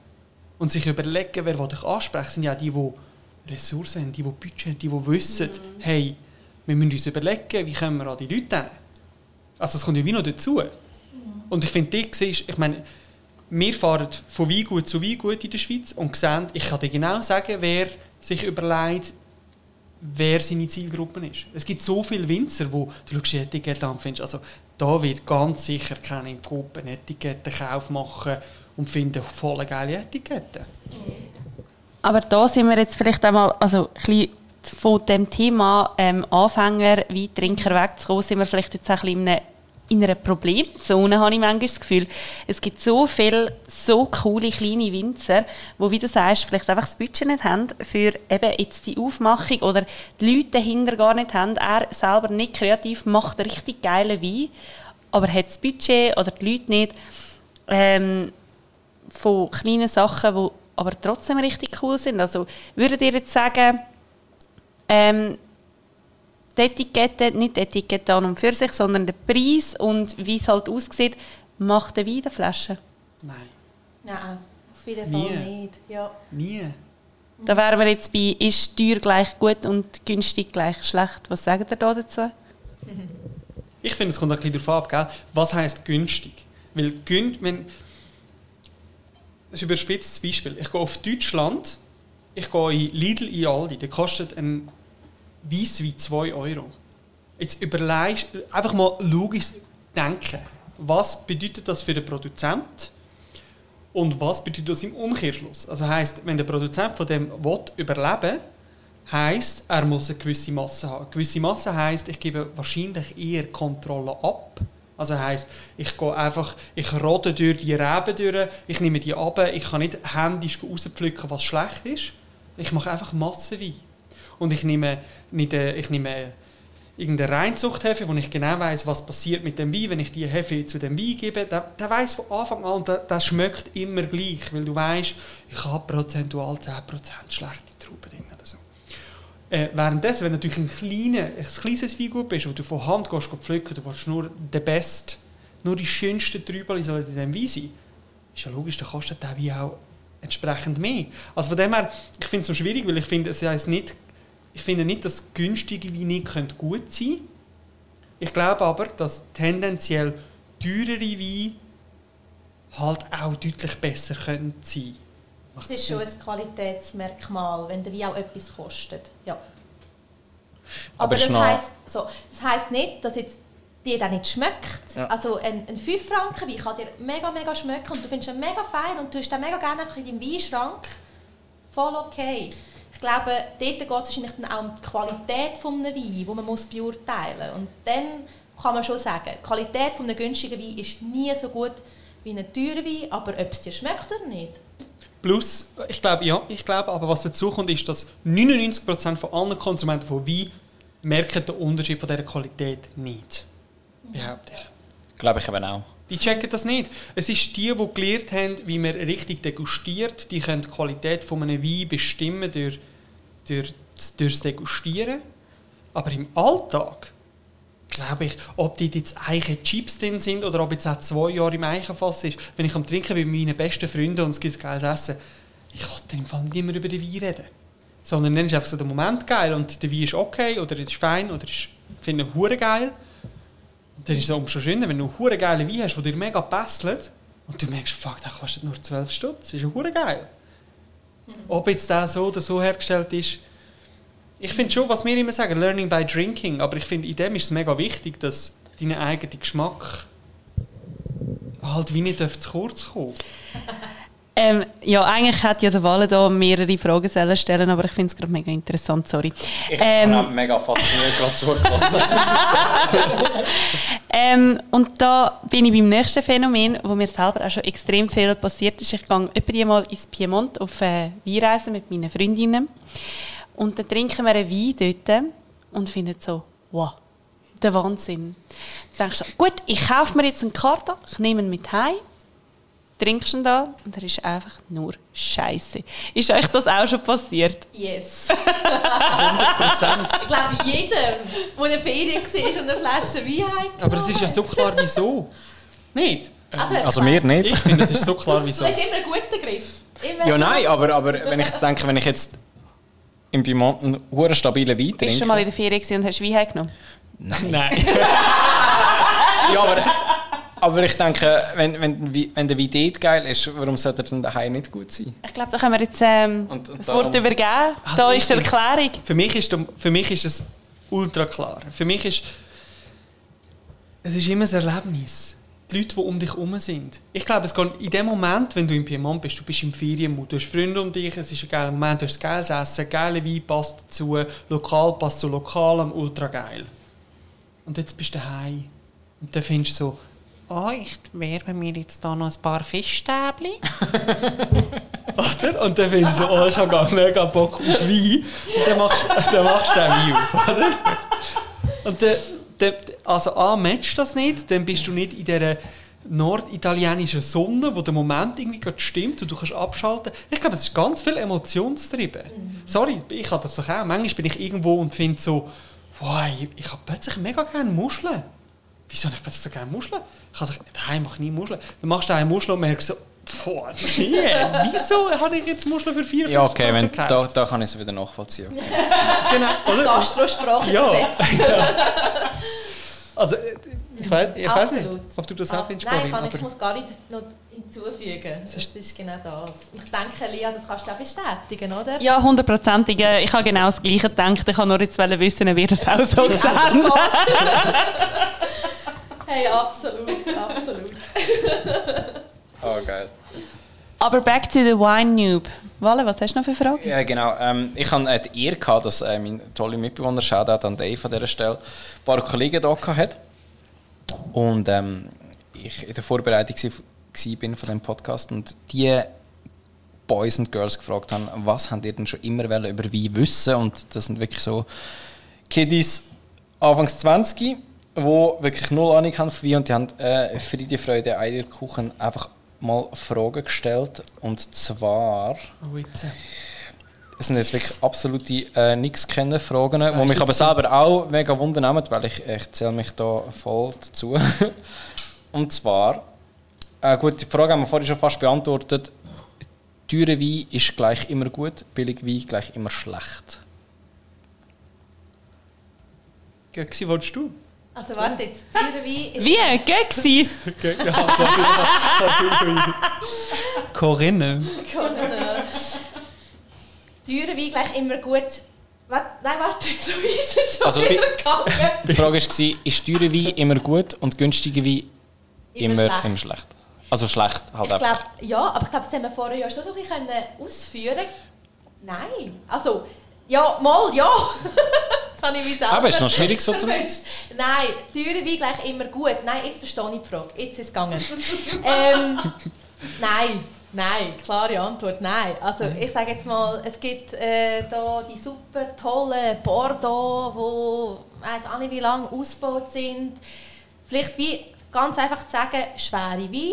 und sich überlegen, wer ich ansprechen, sind ja die, die Ressourcen haben, die, die Budget haben, die, die wissen, hey, wir müssen uns überlegen, wie kommen wir an die Leute hin. Also es kommt ja wie noch dazu. Und ich finde, die siehst, ich meine, wir fahren von Weingut zu Weingut in der Schweiz und sehen, ich kann dir genau sagen, wer sich überlegt, wer seine Zielgruppe ist. Es gibt so viele Winzer, wo du schaust die Etikette an findest, also da wird ganz sicher keine Gruppe einen Etikettenkauf machen und finden voll geile Etiketten. Aber da sind wir jetzt vielleicht einmal, also ein bisschen von dem Thema ähm, Anfänger, Weintrinker wegzukommen, sind wir vielleicht jetzt ein bisschen in einer, in einer Problemzone, habe ich manchmal das Gefühl. Es gibt so viele, so coole kleine Winzer, wo, wie du sagst, vielleicht einfach das Budget nicht haben für eben jetzt die Aufmachung oder die Leute dahinter gar nicht haben. Er selber nicht kreativ, macht richtig geile Wein, aber hat das Budget oder die Leute nicht. Ähm, von kleinen Sachen, die aber trotzdem richtig cool sind. Also würdet ihr jetzt sagen, ähm, die Etikette, nicht die Etikette an und für sich, sondern der Preis und wie es halt aussieht, macht der Wein in der Flasche. Nein, Nein, auf jeden Nie. Fall nicht. Ja. nie. Da wären wir jetzt bei, ist teuer gleich gut und günstig gleich schlecht. Was sagt ihr da dazu? (laughs) Ich finde, es kommt ein bisschen darauf ab, gell? was heisst günstig. Weil gün, wenn, das ist ein überspitztes Beispiel. Ich gehe auf Deutschland, ich gehe in Lidl, in Aldi, der kostet ein Weisswein 2 Euro. Jetzt überlegst einfach mal logisch denken, was bedeutet das für den Produzent und was bedeutet das im Umkehrschluss. Also heißt, wenn der Produzent von dem will überleben heißt, er muss eine gewisse Masse haben. Eine gewisse Masse heißt, ich gebe wahrscheinlich eher Kontrolle ab. Also heißt, ich gehe einfach, ich rode durch die Reben durch, ich nehme die ab, ich kann nicht händisch rauspflücken, was schlecht ist. Ich mache einfach Massenwein. Und ich nehme, nicht, äh, ich nehme irgendeine Reinzuchthefe, wo ich genau weiß, was passiert mit dem Wein, wenn ich die Hefe zu dem Wein gebe, der, der weiß von Anfang an, und der, der schmeckt immer gleich, weil du weißt, ich habe prozentual 10% schlechte Trauben drin oder so. Äh, währenddessen, wenn du natürlich ein, kleiner, ein kleines Weingut bist, wo du von Hand gehst, gehst pflücken, du willst nur den Best, nur die schönsten Trübel in diesem Wein sein, ist ja logisch, dann kostet der Wein auch entsprechend mehr. Also von dem her, ich finde es so schwierig, weil ich finde, es heisst nicht, ich finde nicht, dass günstige Weine können gut sein können. Ich glaube aber, dass tendenziell teurere Weine halt auch deutlich besser können sein Es ist schon ein Qualitätsmerkmal, wenn der Wein auch etwas kostet. Ja. Aber Aber, das heisst, so, das heisst nicht, dass jetzt dir dann nicht schmeckt. Ja. Also ein, ein 5 Franken Wein kann dir mega, mega schmecken und du findest ihn mega fein und du hast den mega gerne einfach in deinem Weinschrank. Voll okay. Ich glaube, dort geht es wahrscheinlich dann auch um die Qualität des Weins, die man muss beurteilen muss. Und dann kann man schon sagen, die Qualität eines günstigen Wein ist nie so gut wie ein teurer Wein, aber ob es dir schmeckt oder nicht, Plus, ich glaube, ja, ich glaube, aber was dazu kommt, ist, dass 99% von allen Konsumenten von Wein merken den Unterschied von dieser Qualität nicht. Behaupte ich. Glaube ich eben auch. Die checken das nicht. Es ist die, die gelernt haben, wie man richtig degustiert, die können die Qualität von einem Wein bestimmen durch, durch, durch das Degustieren. Aber im Alltag, glaube ich, ob die jetzt Eichen Chips drin sind oder ob jetzt auch zwei Jahre im Eichenfass ist, wenn ich am Trinken bin mit meinen besten Freunden und es gibt geiles Essen, ich wollte im Fall nicht mehr über den Wein reden. Sondern dann ist einfach so der Moment geil und der Wein ist okay oder ist fein oder ich finde hure geil. Dann ist es umso schöner, wenn du einen hure geilen Wein hast, der dir mega passelt und du merkst, fuck, der kostet nur 12 Stutz. Das ist ja hure geil. Ob jetzt der so oder so hergestellt ist, ich finde schon, was wir immer sagen, learning by drinking, aber ich finde, in dem ist es mega wichtig, dass dein eigener Geschmack halt wie nicht zu kurz kommt. (laughs) Ähm, ja, eigentlich hätte ja der Walle da mehrere Fragen stellen, aber ich finde es gerade mega interessant, sorry. Ich Ähm, habe mega fasziniert gerade zugelassen. (laughs) Ähm, und da bin ich beim nächsten Phänomen, wo mir selber auch schon extrem viel passiert ist. Ich gehe etwa mal ins Piemont auf äh, Weinreise mit meinen Freundinnen. Und dann trinken wir einen Wein dort und finden so, wow, der Wahnsinn. Dann denkst du, gut, ich kaufe mir jetzt einen Karton, ich nehme ihn mit heim, trinkst ihn da und er ist einfach nur Scheiße. Ist euch das auch schon passiert? yes. (laughs) 100%. Ich glaube, jedem, der in der Ferien war und eine Flasche Wein hat. Aber es ist ja so klar, wieso. Nicht? Also, Also mir nicht. Ich finde, es ist so klar, Du wieso. hast immer einen guten Griff. Immer Ja, nein, aber, aber wenn ich denke, wenn ich jetzt im Piemont einen hohen stabilen Wein Bist du schon mal in trinke. der Ferien und hast Wein heimgenommen? Nein. (laughs) Ja, aber, aber ich denke, wenn, wenn, wenn der dort geil ist, warum sollte er dann daheim nicht gut sein? Ich glaube, da können wir jetzt ähm, Und- und das Wort darum- übergeben. Also da ist die Erklärung. Für mich ist, für mich ist es ultra klar. Für mich ist es ist immer ein Erlebnis. Die Leute, die um dich herum sind. Ich glaube, es geht in dem Moment, wenn du im Piemont bist, du bist im Ferienmut, du hast Freunde um dich, es ist ein geiler Moment, du hast geiles Essen, geile Wein passt dazu, lokal passt zu lokalem, ultra geil. Und jetzt bist du daheim und dann findest du so, oh, ich werbe mir jetzt da noch ein paar Fischstäbchen. (laughs) Oder? Und dann findest du so, oh, ich habe gar mega Bock auf Wein. Und dann machst, (laughs) dann machst du den Wein auf, oder? Und dann, dann, also A, matcht das nicht, dann bist du nicht in dieser norditalienischen Sonne, wo der Moment irgendwie gerade stimmt und du kannst abschalten. Ich glaube, es ist ganz viel emotionstrieben. Sorry, ich habe das auch. Manchmal bin ich irgendwo und finde so, wow, ich, ich habe plötzlich mega gerne Muscheln. Wieso ich plötzlich so gerne Muscheln? Ich habe daheim mache ich nie Muscheln. Dann machst du daheim Muscheln und merkst so, boah, nee, wieso habe ich jetzt Muscheln für 4 Ja, okay, wenn, da, da kann ich es wieder nachvollziehen. Okay. (laughs) Genau, oder? Gastrosprache Ja. übersetzt. (laughs) Also, äh, ich weiß, ich weiß nicht, ob du das Ah, auch findest, Nein, Corinne, kann ich, ich muss gar nicht noch hinzufügen. Das ist, genau das. Ich denke, Lia, das kannst du auch bestätigen, oder? Ja, hundertprozentig. Äh, Ich habe genau das Gleiche gedacht. Ich wollte nur jetzt wissen, wie das auch so (laughs) gesagt (laughs) Hey, absolut, absolut. Oh, (laughs) geil. Aber back to the Wine Noob. Wale, was hast du noch für Fragen? Ja, genau. Ähm, ich hatte äh, die Ehre, gehabt, dass äh, mein toller Mitbewohner, Shoutout an Dave an dieser Stelle, ein paar Kollegen da hatte. Und ähm, ich in der Vorbereitung bin von dem Podcast und die Boys und Girls gefragt haben, was habt ihr denn schon immer über Wein wissen? Und das sind wirklich so Kiddies Anfangs 20, die wirklich null Ahnung haben von Wein und die haben äh, Friede, Freude, Eierkuchen einfach mal Fragen gestellt. Und zwar... Oh, jetzt. Es sind jetzt wirklich absolute äh, nichts kennen Fragen, die mich aber selber auch mega wundern, weil ich, ich zähle mich da voll dazu. (laughs) Und zwar, äh, gut, die Frage haben wir vorhin schon fast beantwortet. Teure Wein ist gleich immer gut, billig Wein gleich immer schlecht. Göxi, wolltest du? Also warte jetzt, teure Wein ist... Wie? (laughs) Ja, sorry, sorry. Corinne. Teure Wein gleich immer gut... Warte, nein, warte, jetzt ist es schon Also, wieder gegangen. Die Frage war, ist teure Wein immer gut und günstige Wein immer, Immer schlecht. immer schlecht? Also schlecht halt Ich einfach. glaube, ja, aber ich glaube, das haben wir vorher ja schon so ein bisschen können ausführen Nein. Also, ja, mal, ja. (laughs) Jetzt habe ich mich selber... Aber ist noch schwierig so zum- (laughs) erwischt. Nein, teure wie gleich immer gut. Nein, jetzt verstehe ich die Frage. Jetzt ist es gegangen. (laughs) ähm, nein, nein, klare Antwort, nein. Also ich sage jetzt mal, es gibt äh, da die super tollen Bordeaux, wo ich weiß auch nicht wie lange ausgebaut sind. Vielleicht wie ganz einfach zu sagen, schwere Wein,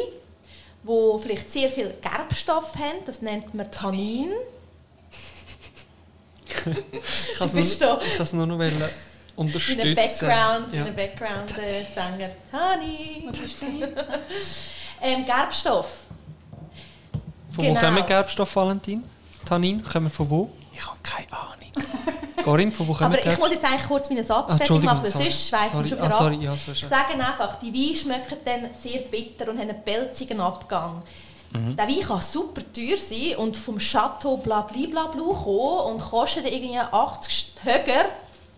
wo vielleicht sehr viel Gerbstoff haben, das nennt man Tannin. Ich kann es nur, nur noch wollen unterstützen. ein Background, wie Ja. ein Background-Sänger. Tanni! (laughs) ähm, Gerbstoff. Von Genau. wo kommen Gerbstoff, Valentin? Tannin, kommen von wo? Ich habe keine Ahnung. Corinne, von wo kommen Aber ich muss jetzt eigentlich kurz meinen Satz Ah, fertig machen, weil sorry. sonst schweifen wir Sorry. schon Ah, wieder sorry, ab. ja, so ist Ich sage einfach, die Weine schmecken dann sehr bitter und haben einen pelzigen Abgang. Der Wein kann super teuer sein und vom Chateau blablabla kommen und kostet irgendwie 80 höher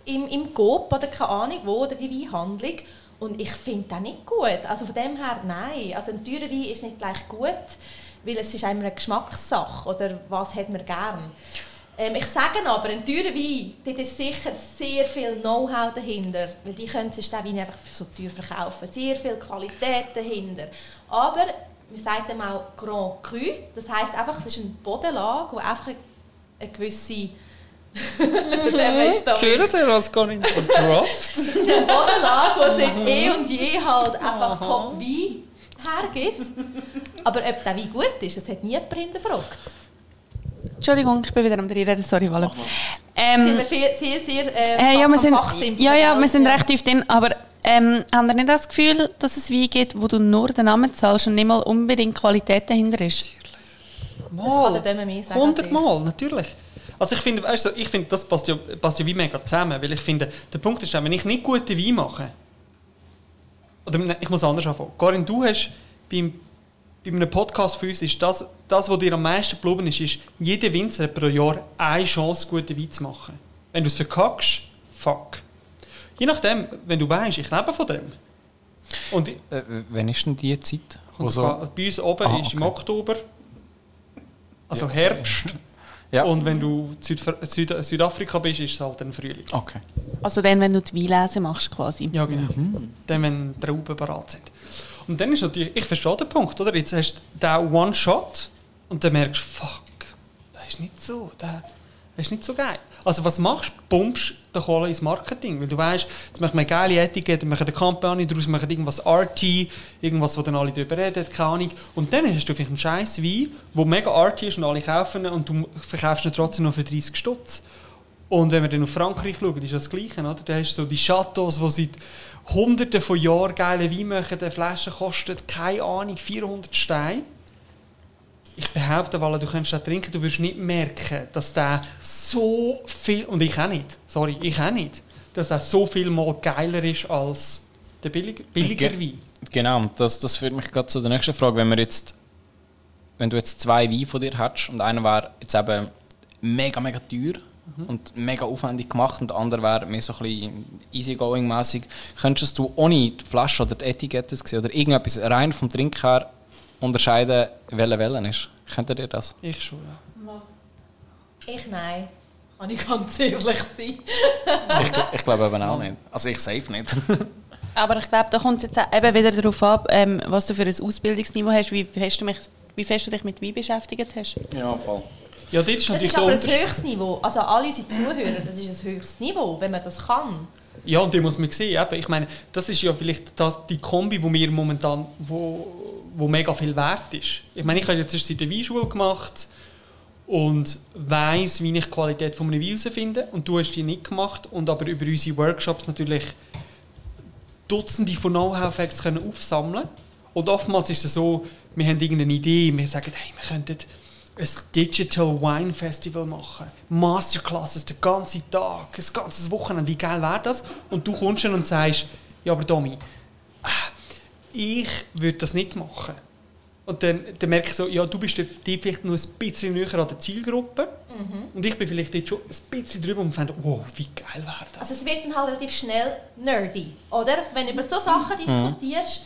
im, im Coop oder keine Ahnung wo, oder die Weinhandlung. Und ich finde das nicht gut. Also von dem her, nein. Also ein teurer Wein ist nicht gleich gut, weil es ist immer eine Geschmackssache oder was hat man gern. Ähm, ich sage aber, ein teurer Wein, dort ist sicher sehr viel Know-how dahinter, weil die können sich den Wein einfach so teuer verkaufen. Sehr viel Qualität dahinter. Aber man sagt dem auch Grand Cru, das heisst einfach, das ist eine Bodenlage, wo einfach eine, eine gewisse... (laughs) Da Gehört ihr, was Corinne droppt? das ist eine Bodenlage, die seit eh und je halt einfach Top-Wein hergibt. Aber ob der Wein gut ist, das hat nie jemand hinterfragt. Entschuldigung, ich bin wieder am Reden, sorry. Sind Ähm, wir viel, sehr, sehr äh, äh, ja, wir sind, ja, ja, wir sind recht tief drin, aber ähm, haben ihr nicht das Gefühl, dass es Wein gibt, wo du nur den Namen zahlst und nicht mal unbedingt Qualität dahinter ist? Das sagen. als ich. Hundertmal, natürlich. Also ich finde, weißt du, ich finde, das passt ja, passt ja wie mega zusammen, weil ich finde, der Punkt ist, wenn ich nicht gute Wein mache, oder ich muss anders anfangen. Corinne, du hast beim, bei einem Podcast für uns, ist das, das, was dir am meisten geblieben ist, ist, jeder Winzer hat pro Jahr eine Chance, guten Wein zu machen. Wenn du es verkackst, fuck. Je nachdem, wenn du weißt, ich lebe von dem. Und ich, Äh, wann ist denn die Zeit? wo und so- zwar bei uns oben Ah, ist im okay. Oktober, also Ja, Herbst. Ja. Und wenn du Süd Süd Südafrika bist, ist es halt dann Frühling. Okay. Also dann, wenn du die Weinlese machst quasi. Ja, genau. Dann, wenn die Trauben bereit sind. Und dann ist natürlich, ich verstehe den Punkt, oder? Jetzt hast du den One-Shot und dann merkst du, fuck, das ist nicht so, das, ist nicht so geil. Also was machst du? Pumpst den Kohle ins Marketing, weil du weißt, jetzt machen wir geile Etikette, machen eine Kampagne daraus, machen irgendwas RT, irgendwas, wo dann alle darüber reden, keine Ahnung. Und dann hast du vielleicht einen scheiß Wein, der mega RT ist und alle kaufen und du verkaufst ihn trotzdem noch für 30 Stutz. Und wenn wir dann auf Frankreich schauen, ist das Gleiche. Oder? Da hast du so die Chateaus, die seit Hunderten von Jahren geile Wein machen. Eine Flasche kostet, keine Ahnung, 400 Steine. Ich behaupte, weil du könntest das trinken, du wirst nicht merken, dass der so viel, und ich auch nicht, sorry, ich auch nicht, dass er so viel mal geiler ist als der billig, billiger Ge- Wein. Genau, das, das führt mich gerade zu der nächsten Frage. Wenn, wir jetzt, wenn du jetzt zwei Weine von dir hättest und einer wäre jetzt eben mega, mega teuer und mega aufwendig gemacht und der andere wäre mehr so ein bisschen easygoing-mäßig, könntest du ohne die Flasche oder die Etikette oder irgendetwas rein vom Trink her unterscheiden, welche Wellen ist? Könnt ihr das? Ich schon, ja. Ich nein. Kann ich ganz ehrlich sein. ich, ich glaube eben auch nicht. Also ich safe nicht. (laughs) Aber ich glaube, da kommt es jetzt eben wieder darauf ab, ähm, was du für ein Ausbildungsniveau hast, wie, hast du mich, wie fest du dich mit Wein beschäftigt hast. ja, voll. Ja, dort ist Das ist aber ein Unterschied. höchstes Niveau. Also alle unsere Zuhörer, das ist ein höchstes Niveau, wenn man das kann. Ja, und die muss man sehen. Eben, ich meine, das ist ja vielleicht das, die Kombi, wo mir momentan wo, wo mega viel wert ist. Ich meine, ich habe jetzt erst seit der Weinschule gemacht und weiß, wie ich die Qualität von einem Wein herausfinde. Und du hast die nicht gemacht. Und aber über unsere Workshops natürlich Dutzende von Know-how-Facts können aufsammeln Und oftmals ist es so, wir haben irgendeine Idee, wir sagen, hey, wir könnten ein Digital Wine Festival machen. Masterclasses den ganzen Tag, ein ganzes Wochenende. Wie geil wäre das? Und du kommst dann und sagst, ja, aber Domi, äh, ich würde das nicht machen. Und dann, dann merke ich so, ja, du bist vielleicht noch ein bisschen näher an der Zielgruppe. Und ich bin vielleicht jetzt schon ein bisschen drüber und finde, wow, wie geil wäre das? Also es wird dann halt relativ schnell nerdy, oder? Wenn du über so Sachen diskutierst,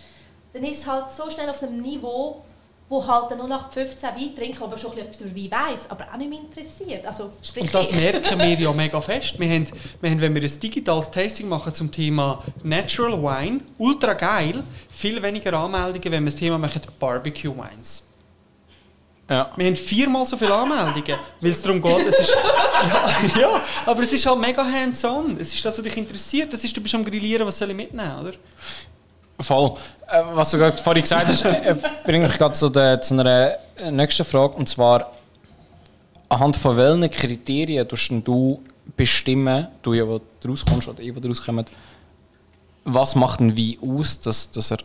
dann ist es halt so schnell auf einem Niveau, wo halt dann nur nach 15 Wein trinken, aber schon etwas über Wein weiss, aber auch nicht mehr interessiert. Also sprich Und das ich. merken wir ja (laughs) mega fest. Wir haben, wir haben, wenn wir ein digitales Tasting machen zum Thema Natural Wine, ultra geil, viel weniger Anmeldungen, wenn wir das Thema machen Barbecue Wines. Ja. Wir haben viermal so viele Anmeldungen, weil es darum geht, es ist, (laughs) ja, ja, aber es ist halt mega hands-on. Es ist das, was dich interessiert. Das ist, du bist am Grillieren, was soll ich mitnehmen, oder? Voll. Äh, was du gerade vorhin gesagt hast, äh, bringt mich gerade zu, der, zu einer äh, nächsten Frage. Und zwar, anhand von welchen Kriterien tust du bestimmen, du ja, wo du rauskommst oder ihr, wo du rauskommt, was macht ein Wein aus, dass, dass er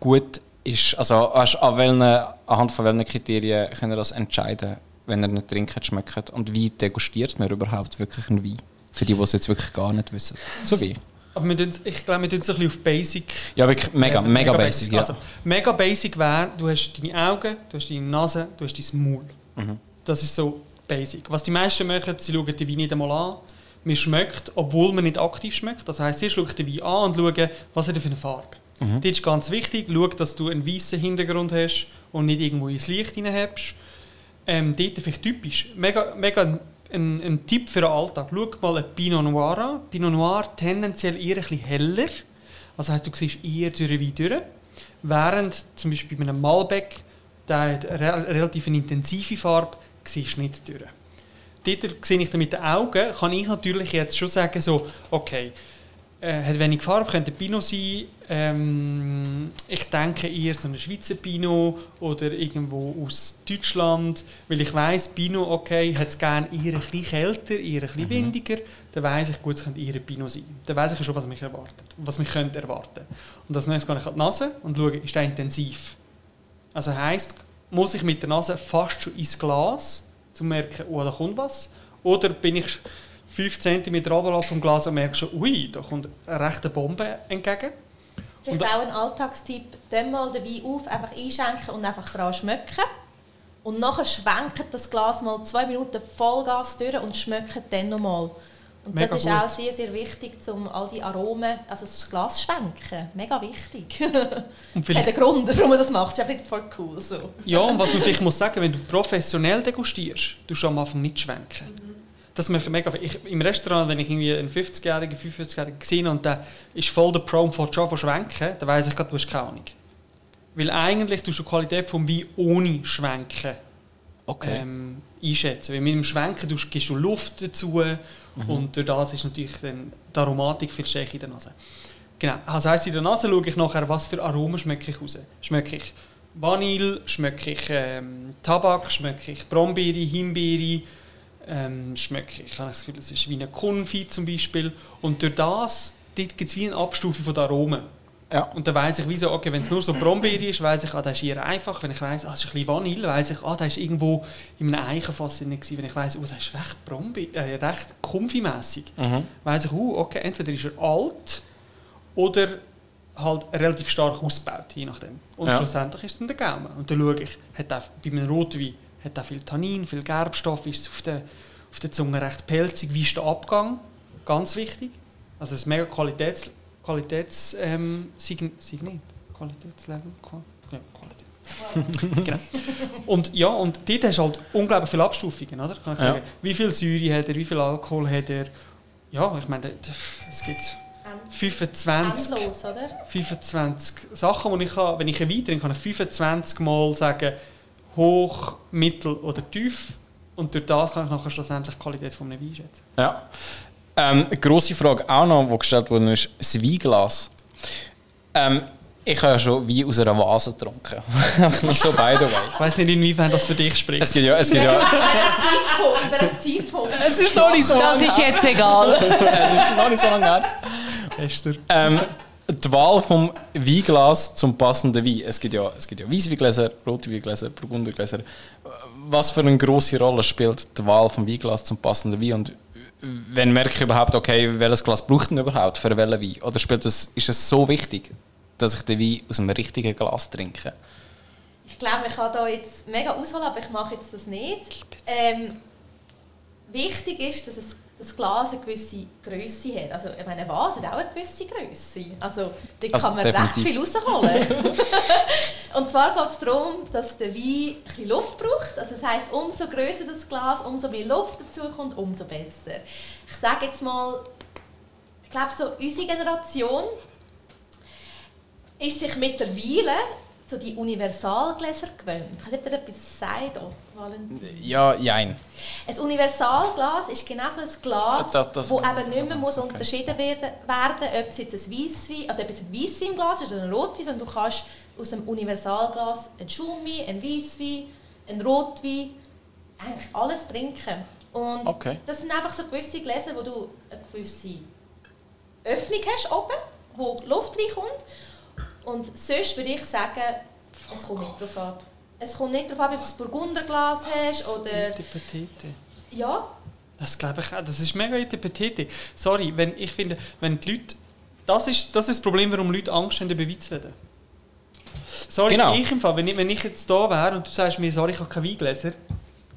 gut ist? Also weißt, an welchen, anhand von welchen Kriterien könnt ihr das entscheiden, wenn ihr nicht trinkt, schmeckt? Und wie degustiert man überhaupt wirklich einen Wein? Für die, die es jetzt wirklich gar nicht wissen. So wie. Aber wir tun's- ich glaube, wir tun es ein bisschen auf Basic Ja, wirklich mega, Ja, mega, basic. Ja. Also, mega basic wäre, du hast deine Augen, du hast deine Nase, du hast dein Maul. Mhm. Das ist so basic. Was die meisten machen, sie schauen die Wein nicht einmal an. Man schmeckt, obwohl man nicht aktiv schmeckt. Das heisst, sie schauen den Wein an und schauen, was hat er für eine Farbe. Mhm. Das ist ganz wichtig. Schau, dass du einen weißen Hintergrund hast und nicht irgendwo ins Licht hineinhebst. Ähm, dort vielleicht typisch. Mega, mega ein, ein, Tipp für den Alltag. Schau mal ein Pinot Noir an. Pinot Noir tendenziell eher ein bisschen heller. Also heisst, du siehst eher durch Wein durch. Während zum Beispiel bei einem Malbec, der hat eine re relativ intensive Farbe, siehst du nicht durch. Dort sehe ich dann mit den Augen, kann ich natürlich jetzt schon sagen, so, okay, äh, hat wenig Farbe, könnte ein Pinot sein. Ähm, ich denke eher so ein Schweizer Pinot oder irgendwo aus Deutschland, weil ich weiß Pinot, okay, hat es gerne eher ein bisschen kälter, eher ein bisschen windiger. Dann weiß ich, gut, es könnte eher ein Pinot sein. Dann weiß ich schon, was mich erwartet, was mich könnte erwarten. Und als nächstes gehe ich an die Nase und schaue, ist der intensiv? Also heisst, muss ich mit der Nase fast schon ins Glas, um zu merken, oh, da kommt was? Oder bin ich 5 cm runter vom Glas und merke schon, ui, da kommt eine rechte Bombe entgegen? Vielleicht auch ein Alltagstipp, dann mal den Wein auf, einfach einschenken und einfach dran schmecken. Und nachher schwenkt das Glas mal zwei Minuten Vollgas durch und schmeckt dann nochmal. Und Mega das ist gut. auch sehr, sehr wichtig, um all die Aromen, also das Glas schwenken. Mega wichtig. (laughs) Und Das hat einen Grund, warum man das macht. Das ist einfach voll cool so. ja, und was man vielleicht muss sagen, wenn du professionell degustierst, du du am Anfang nicht schwenken. Das macht mega viel. ich, Im Restaurant, wenn ich irgendwie einen 50-Jährigen, 45-Jährigen gesehen habe und der ist voll der Pro und fährt schon von schwenken, dann weiss ich gerade, du hast keine Ahnung. Weil eigentlich tust du die Qualität vom Wein ohne Schwenken Okay. ähm, einschätzen. Weil mit dem Schwenken tust, gibst du Luft dazu und durch das ist natürlich dann die Aromatik viel stärker in der Nase. Genau. Das heisst, in der Nase schaue ich nachher, was für Aromen schmecke ich raus. Schmecke ich Vanille, schmecke ich ähm, Tabak, schmecke ich Brombeere, Himbeere, ähm, schmecke ich. habe das Gefühl, es ist wie eine Konfi zum Beispiel. Und durch das, gibt es wie eine Abstufung von Aromen. Ja. Und dann weiss ich, wie so, okay, wenn es nur so Brombeere ist, weiss ich, ah, das ist eher einfach. Wenn ich weiss, ah, es ist ein bisschen Vanille, weiss ich, ah, das ist irgendwo in einem Eichenfass drin gewesen. Wenn ich weiss, oh, das ist recht Brombeere, äh, recht Konfimässig, Mhm. weiss ich, uh, okay, entweder ist er alt oder halt relativ stark ausgebaut, je nachdem. Und Ja. schlussendlich ist es dann der Gaumen. Und dann schaue ich, hat er, bei einem Rotwein hat er viel Tannin, viel Gerbstoff, ist auf der, auf der Zunge recht pelzig, wie ist der Abgang? Ganz wichtig. Also es ist mega Qualitäts... Qualitäts... Ähm, Sign, Signet? Qualitätslevel? Qua- Ja, Qualität. (laughs) genau. Und ja, und dort hast du halt unglaublich viele Abstufungen, oder? Kann ich Ja. sagen. Wie viel Säure hat er, wie viel Alkohol hat er? Ja, ich meine, es gibt 25... Endlos, oder? 25 Sachen, die ich habe. Wenn ich einen Wein trinke, kann ich 25 Mal sagen, hoch, mittel oder tief. Und durch das kann ich nachher schlussendlich die Qualität von einem Wein schätzen. Ja. Ähm, eine grosse Frage auch noch, die gestellt wurde, ist das Weinglas. Ähm, ich habe ja schon Wein aus einer Vase getrunken. (laughs) so by the way. Ich weiß nicht, inwiefern das für dich spricht. Es gibt ja... Es, gibt ja Zeitpunkt, es ist noch nicht so Das lange ist jetzt egal. Es ist noch nicht so lange her. Esther. Ähm, die Wahl vom Weinglas zum passenden Wein. Es gibt ja, es gibt ja Weissweingläser, Rotweingläser, Burgundergläser. Was für eine grosse Rolle spielt die Wahl vom Weinglas zum passenden Wein? Und wenn merke ich überhaupt, okay, welches Glas braucht denn überhaupt für welchen Wein? Oder spielt das, ist es so wichtig, dass ich den Wein aus einem richtigen Glas trinke? Ich glaube, ich kann da jetzt mega ausholen, aber ich mache jetzt das nicht. Ähm, wichtig ist, dass es, das Glas eine gewisse Größe hat. Also ich meine, eine Vase hat auch eine gewisse Größe. Also da Also kann man definitiv. recht viel rausholen. (laughs) Und zwar geht es darum, dass der Wein ein bisschen Luft braucht. Also das heisst, umso größer das Glas, umso mehr Luft dazu kommt, umso besser. Ich sage jetzt mal, ich glaube so unsere Generation ist sich mittlerweile so die Universalgläser gewöhnt. Ich weiß nicht, ob ihr etwas sagt, oh, Valentin. Ja, jein. Ein Universalglas ist genau so ein Glas, Das- das- wo eben nicht mehr muss okay. unterschieden werden, werden, ob es jetzt ein Weisswein, also ob es ein Weissweinglas ist oder ein Rotwein, sondern du kannst aus dem Universalglas ein Schumi, ein Weisswein, ein Rotwein, eigentlich alles trinken. Und Okay. das sind einfach so gewisse Gläser, wo du eine gewisse Öffnung hast oben, wo Luft reinkommt. Und sonst würde ich sagen, es kommt nicht darauf ab. Es kommt nicht darauf ab, ob du ein Burgunderglas hast oder... Petete. Ja, Das glaube ich auch. Das ist mega Petete. Sorry, wenn ich finde, wenn die Leute... Das ist, das ist das Problem, warum Leute Angst haben, über Wein zu reden. Sorry, Genau. ich im Fall, wenn ich, wenn ich jetzt da wäre und du sagst mir, sorry, ich habe keine Weingläser,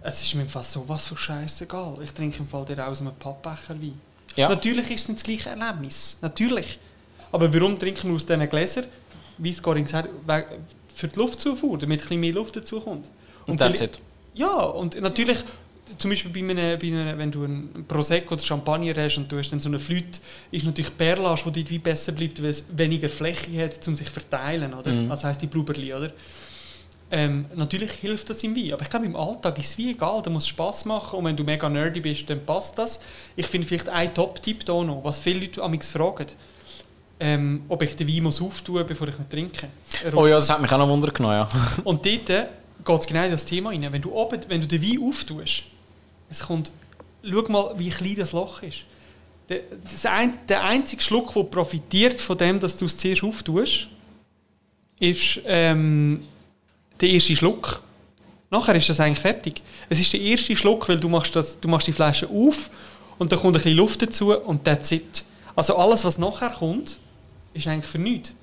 es ist mir im Fall sowas von scheißegal. Ich trinke im Fall dir aus einem Pappbecher Wein. Ja. Natürlich ist es nicht das gleiche Erlebnis. Natürlich. Aber warum trinken wir aus diesen Gläsern? Wie es Corinne gesagt für die Luftzufuhr, damit ein bisschen mehr Luft dazukommt. Und that's vielleicht- it. ja, und natürlich, zum Beispiel bei einem, bei einem, wenn du einen Prosecco oder Champagner hast und du hast dann so eine Flüte, ist natürlich Perlage, die dort wie besser bleibt, weil es weniger Fläche hat, um sich zu verteilen, oder? Mhm. Also heisst die Blubberli, oder? Ähm, natürlich hilft das im Wein, aber ich glaube im Alltag ist es wie egal, da muss es Spass machen und wenn du mega nerdy bist, dann passt das. Ich finde vielleicht ein Top-Tipp hier noch, was viele Leute an mich fragen, ähm, ob ich den Wein muss auftun muss, bevor ich ihn trinke. Oh ja, das hat mich auch noch Wunder genommen, ja. (laughs) Und dort geht es genau in das Thema rein. Wenn du, oben, wenn du den Wein auftust, es kommt, schau mal, wie klein das Loch ist. Der, ein, der einzige Schluck, der profitiert von dem, dass du es zuerst auftust, ist ähm, der erste Schluck. Nachher ist das eigentlich fertig. Es ist der erste Schluck, weil du machst, das, du machst die Flasche auf und dann kommt ein bisschen Luft dazu und that's it. Also alles, was nachher kommt, ist eigentlich für nichts.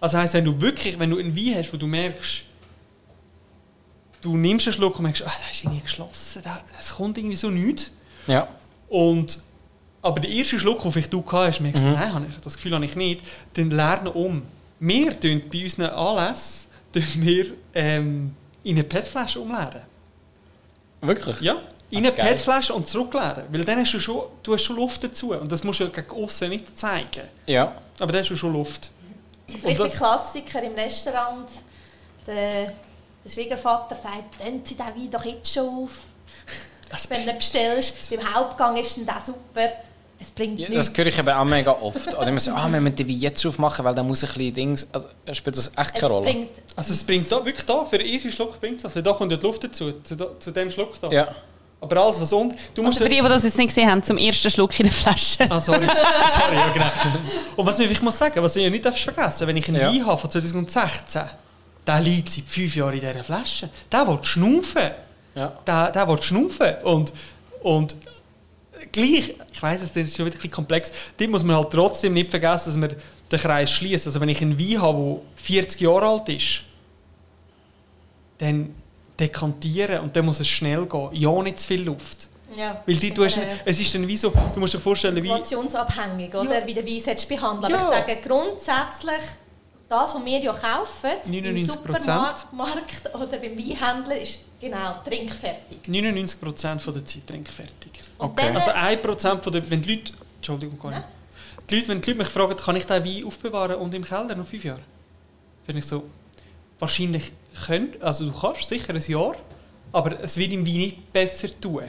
Also heisst, wenn du wirklich, wenn du einen Wein hast, wo du merkst, du nimmst einen Schluck und merkst, ah, das ist irgendwie geschlossen, da- das kommt irgendwie so nichts. Ja. Und, aber der erste Schluck, den vielleicht du gehabt hast, merkst du, Mhm. nein, das Gefühl habe ich nicht, dann lernen um. Wir tun bei unseren Anlässen (laughs) wir, ähm, in eine PET-Flasche umleeren. Wirklich? Ja, in eine. PET-Flasche und zurückleeren. Weil dann hast du schon, du hast schon Luft dazu. Und das musst du ja gegen außen nicht zeigen. Ja. Aber dann hast du schon Luft. vielleicht das- Klassiker im Restaurant. Der, der Schwiegervater sagt, dann sie den Wein doch jetzt schon auf. Wenn du ihn bestellst, beim Hauptgang ist dann der super. Es bringt Ja, nichts. das höre ich aber auch mega oft. Oder immer so, ah, wir müssen den Wein jetzt aufmachen, weil dann muss ein bisschen Dings... Also, spielt das echt es keine Rolle? bringt Also es bringt da, wirklich da, für den ersten Schluck bringt es das. Weil da kommt ja die Luft dazu, zu, da- zu dem Schluck da. Ja. Aber alles, was unten... Du Also für die, die das jetzt nicht gesehen haben, zum ersten Schluck in der Flasche. Ah, sorry. (laughs) sorry, ja, genau. Und was ich muss sagen, was ich ja nicht vergessen wenn ich einen Ja. Wein habe von 2016, der liegt seit fünf Jahren in dieser Flasche. Der will schnaufen. Ja. Der, der will schnaufen. Und, und gleich, ich weiß es ist schon wieder ein bisschen komplex, dort muss man halt trotzdem nicht vergessen, dass man den Kreis schließt. Also wenn ich einen Wein habe, der 40 Jahre alt ist, dann dekantieren und dann muss es schnell gehen. Ja, nicht zu viel Luft. Ja. Weil die, du hast, Äh, es ist dann wie so, du musst dir vorstellen, wie... Situationsabhängig, oder? Ja. Wie der Wein solltest du behandeln. Aber Ja. ich sage grundsätzlich, das, was wir ja kaufen, im 99%. Supermarkt oder beim Weinhändler, ist genau trinkfertig. 99% von der Zeit trinkfertig. Okay. dann, Also 1% von der, wenn die Leute, Entschuldigung, gar nicht. Die Leute, wenn die Leute mich fragen, kann ich diesen Wein aufbewahren und im Keller noch fünf Jahre? Finde ich so, wahrscheinlich könnt, also du kannst sicher ein Jahr, aber es wird im Wein nicht besser tun.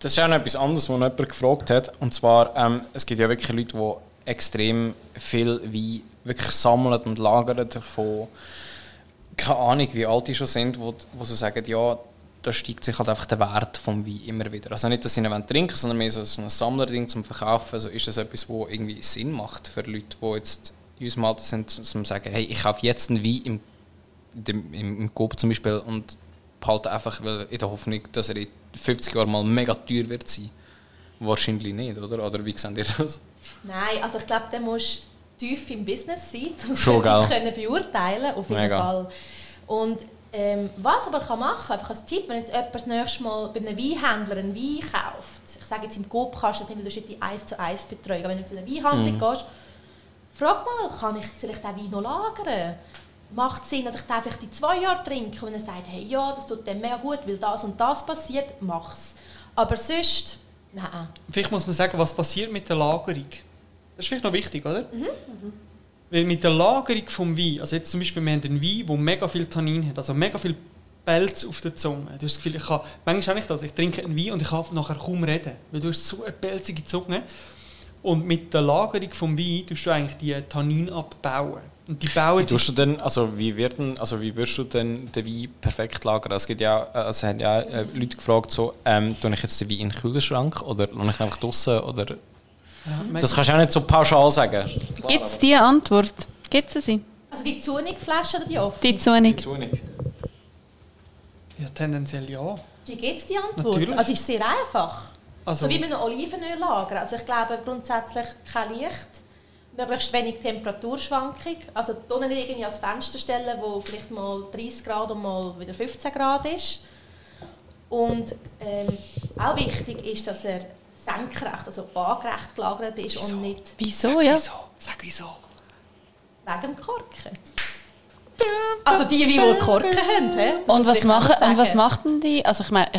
Das ist auch noch etwas anderes, was jemand gefragt hat. Und zwar, ähm, es gibt ja wirklich Leute, die extrem viel Wein wirklich sammeln und lagern von keine Ahnung, wie alt die schon sind, wo, wo sie sagen, ja, da steigt sich halt einfach der Wert vom Wein immer wieder. Also nicht, dass sie ihn trinken sondern mehr so ein Sammlerding zum Verkaufen. Also ist das etwas, wo irgendwie Sinn macht für Leute, die jetzt in unserem Alter sind, man sagen, hey, ich kaufe jetzt einen Wein im, im, im, im Coop zum Beispiel und behalte einfach, weil in der Hoffnung, dass er in 50 Jahren mal mega teuer wird sein. Wahrscheinlich nicht, oder? Oder wie seht ihr das? nein, also ich glaube, da musst du tief im Business sein, um gell? können beurteilen auf jeden Mega. Fall. Und ähm, was aber kann machen, einfach als Tipp, wenn jetzt jemand das nächste Mal bei einem Weinhändler einen Wein kauft, ich sage jetzt im Coop kannst du das nicht, weil du hast die 1 zu 1 Betreuung, wenn du zu einer Weinhandlung gehst, frag mal, kann ich, ich diesen Wein noch lagern? Macht Sinn, dass ich den vielleicht in zwei Jahren trinke? Und wenn er sagt, hey, ja, das tut dem mega gut, weil das und das passiert, mach's. Aber sonst, nein. Vielleicht muss man sagen, was passiert mit der Lagerung. Das ist vielleicht noch wichtig, oder? Weil mit der Lagerung vom Wein, also jetzt zum Beispiel, wir haben einen Wein, der mega viel Tannin hat, also mega viel Pelz auf der Zunge. Du hast das Gefühl, ich kann, manchmal habe ich das, ich trinke einen Wein und ich kann nachher kaum reden, weil du hast so eine pelzige Zunge. Und mit der Lagerung vom Wein tust du eigentlich die Tannin abbauen. Und die bauen Wie, tust du denn, also wie, wird denn, also wie würdest du denn den Wein perfekt lagern? Es gibt ja, äh, also haben ja äh, Leute gefragt, so, ähm, tue ich jetzt den Wein in den Kühlschrank oder lasse ich ihn einfach draußen? Oder das kannst du auch nicht so pauschal sagen. Gibt es diese Antwort? Gibt es sie? Also die Zunigflasche oder die offene? Die Zunge. Ja, tendenziell ja. Wie geht es die Antwort? Natürlich. Also es ist sehr einfach. Also, so wie mit einem Olivenöl lagern. Also ich glaube grundsätzlich kein Licht, möglichst wenig Temperaturschwankung. Also hier nicht irgendwie ans Fenster stellen, wo vielleicht mal 30 Grad und mal wieder 15 Grad ist. Und ähm, auch wichtig ist, dass er senkrecht, also waagerecht gelagert ist Wieso? und nicht Wieso, ja? wieso? Sag wieso. wegen dem Korken. Also die, die wohl Korken haben. Und was, machen, und was machten die? Also ich meine,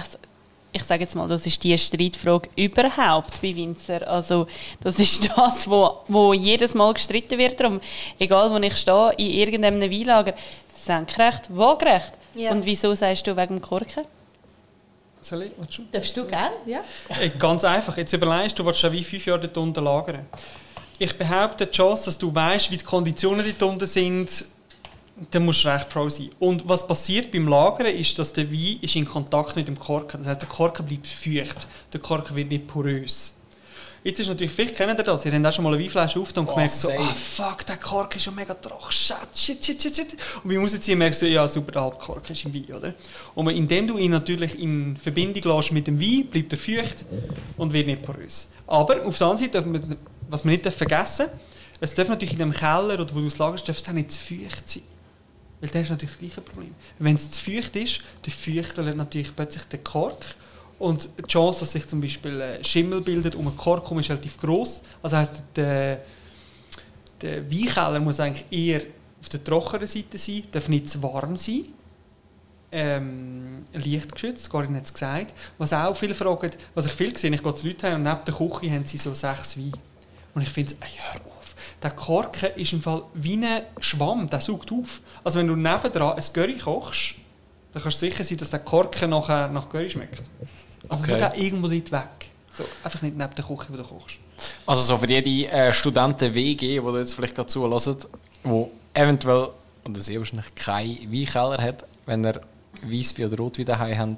ich, sage jetzt mal, das ist die Streitfrage überhaupt bei Winzer. Also das ist (laughs) das, wo, wo jedes Mal gestritten wird darum. Egal, wo ich stehe, in irgendeinem Weinlager, senkrecht, waagerecht. Ja. Und wieso sagst du wegen dem Korken? Soll ich? Willst du? Darfst du gerne, ja? Äh, Ganz einfach. Jetzt überlegst du, du willst ja wie fünf Jahre dort unten lagern. Ich behaupte, die Chance, dass du weißt, wie die Konditionen dort unten sind, dann musst du recht pro sein. Und was passiert beim Lagern ist, dass der Wein ist in Kontakt mit dem Korken. Das heißt, der Korken bleibt feucht. Der Korken wird nicht porös. Jetzt ist natürlich, vielleicht kennt ihr das, ihr habt auch schon mal eine Weinflasche auf und Oh, gemerkt, so, ah fuck, der Korken ist schon mega trocken, shit, shit, shit, shit, shit. Und beim Rausziehen merkst du, ja super, der Halbkorken ist im Wein, oder? Und indem du ihn natürlich in Verbindung lässt mit dem Wein, bleibt er feucht und wird nicht porös. Aber auf der anderen Seite, darf man, was man nicht darf vergessen es darf natürlich in dem Keller oder wo du es lagerst, darf es dann nicht zu feucht sein. Weil das ist natürlich das gleiche Problem. Wenn es zu feucht ist, dann feuchtet er natürlich plötzlich den Kork. Und die Chance, dass sich zum Beispiel äh, Schimmel bildet um einen Kork herum, ist relativ groß. Also heisst, der, der Weinkeller muss eigentlich eher auf der trockenen Seite sein, darf nicht zu warm sein. Ähm, lichtgeschützt, Corinne hat es gesagt. Was auch viele fragen, was ich viel sehe, ich gehe zu Leuten und neben der Küche haben sie so sechs Weine. Und ich finde, ey, hör auf, der Korken ist im Fall wie ein Schwamm, der saugt auf. Also wenn du nebendran ein Curry kochst, dann kannst du sicher sein, dass der Korken nachher nach Curry schmeckt. Also Okay. der irgendwo dort weg. So, einfach nicht neben der Küche, wo du kochst. Also so für jede äh, Studenten-WG, die du jetzt vielleicht gerade zuhören, die eventuell oder sehr wahrscheinlich keinen Weinkeller hat, wenn er Weisswein oder Rotwein daheim haben,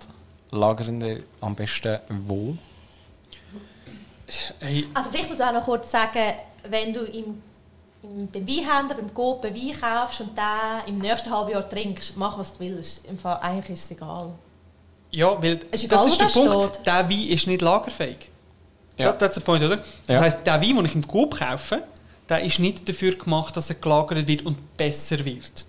lagern ihr am besten wo? Hey, Also vielleicht muss ich auch noch kurz sagen, wenn du im, im, beim Weinhändler, beim Coop einen Wein kaufst und den im nächsten halben Jahr trinkst, mach was du willst. Im Fall, eigentlich ist es egal. ja, weil Ist egal, das ist der das Punkt. steht. Der Wein ist nicht lagerfähig. Ja. Das, das ist der Punkt, oder? Das Ja. heisst, der Wein, den ich im Coop kaufe, der ist nicht dafür gemacht, dass er gelagert wird und besser wird.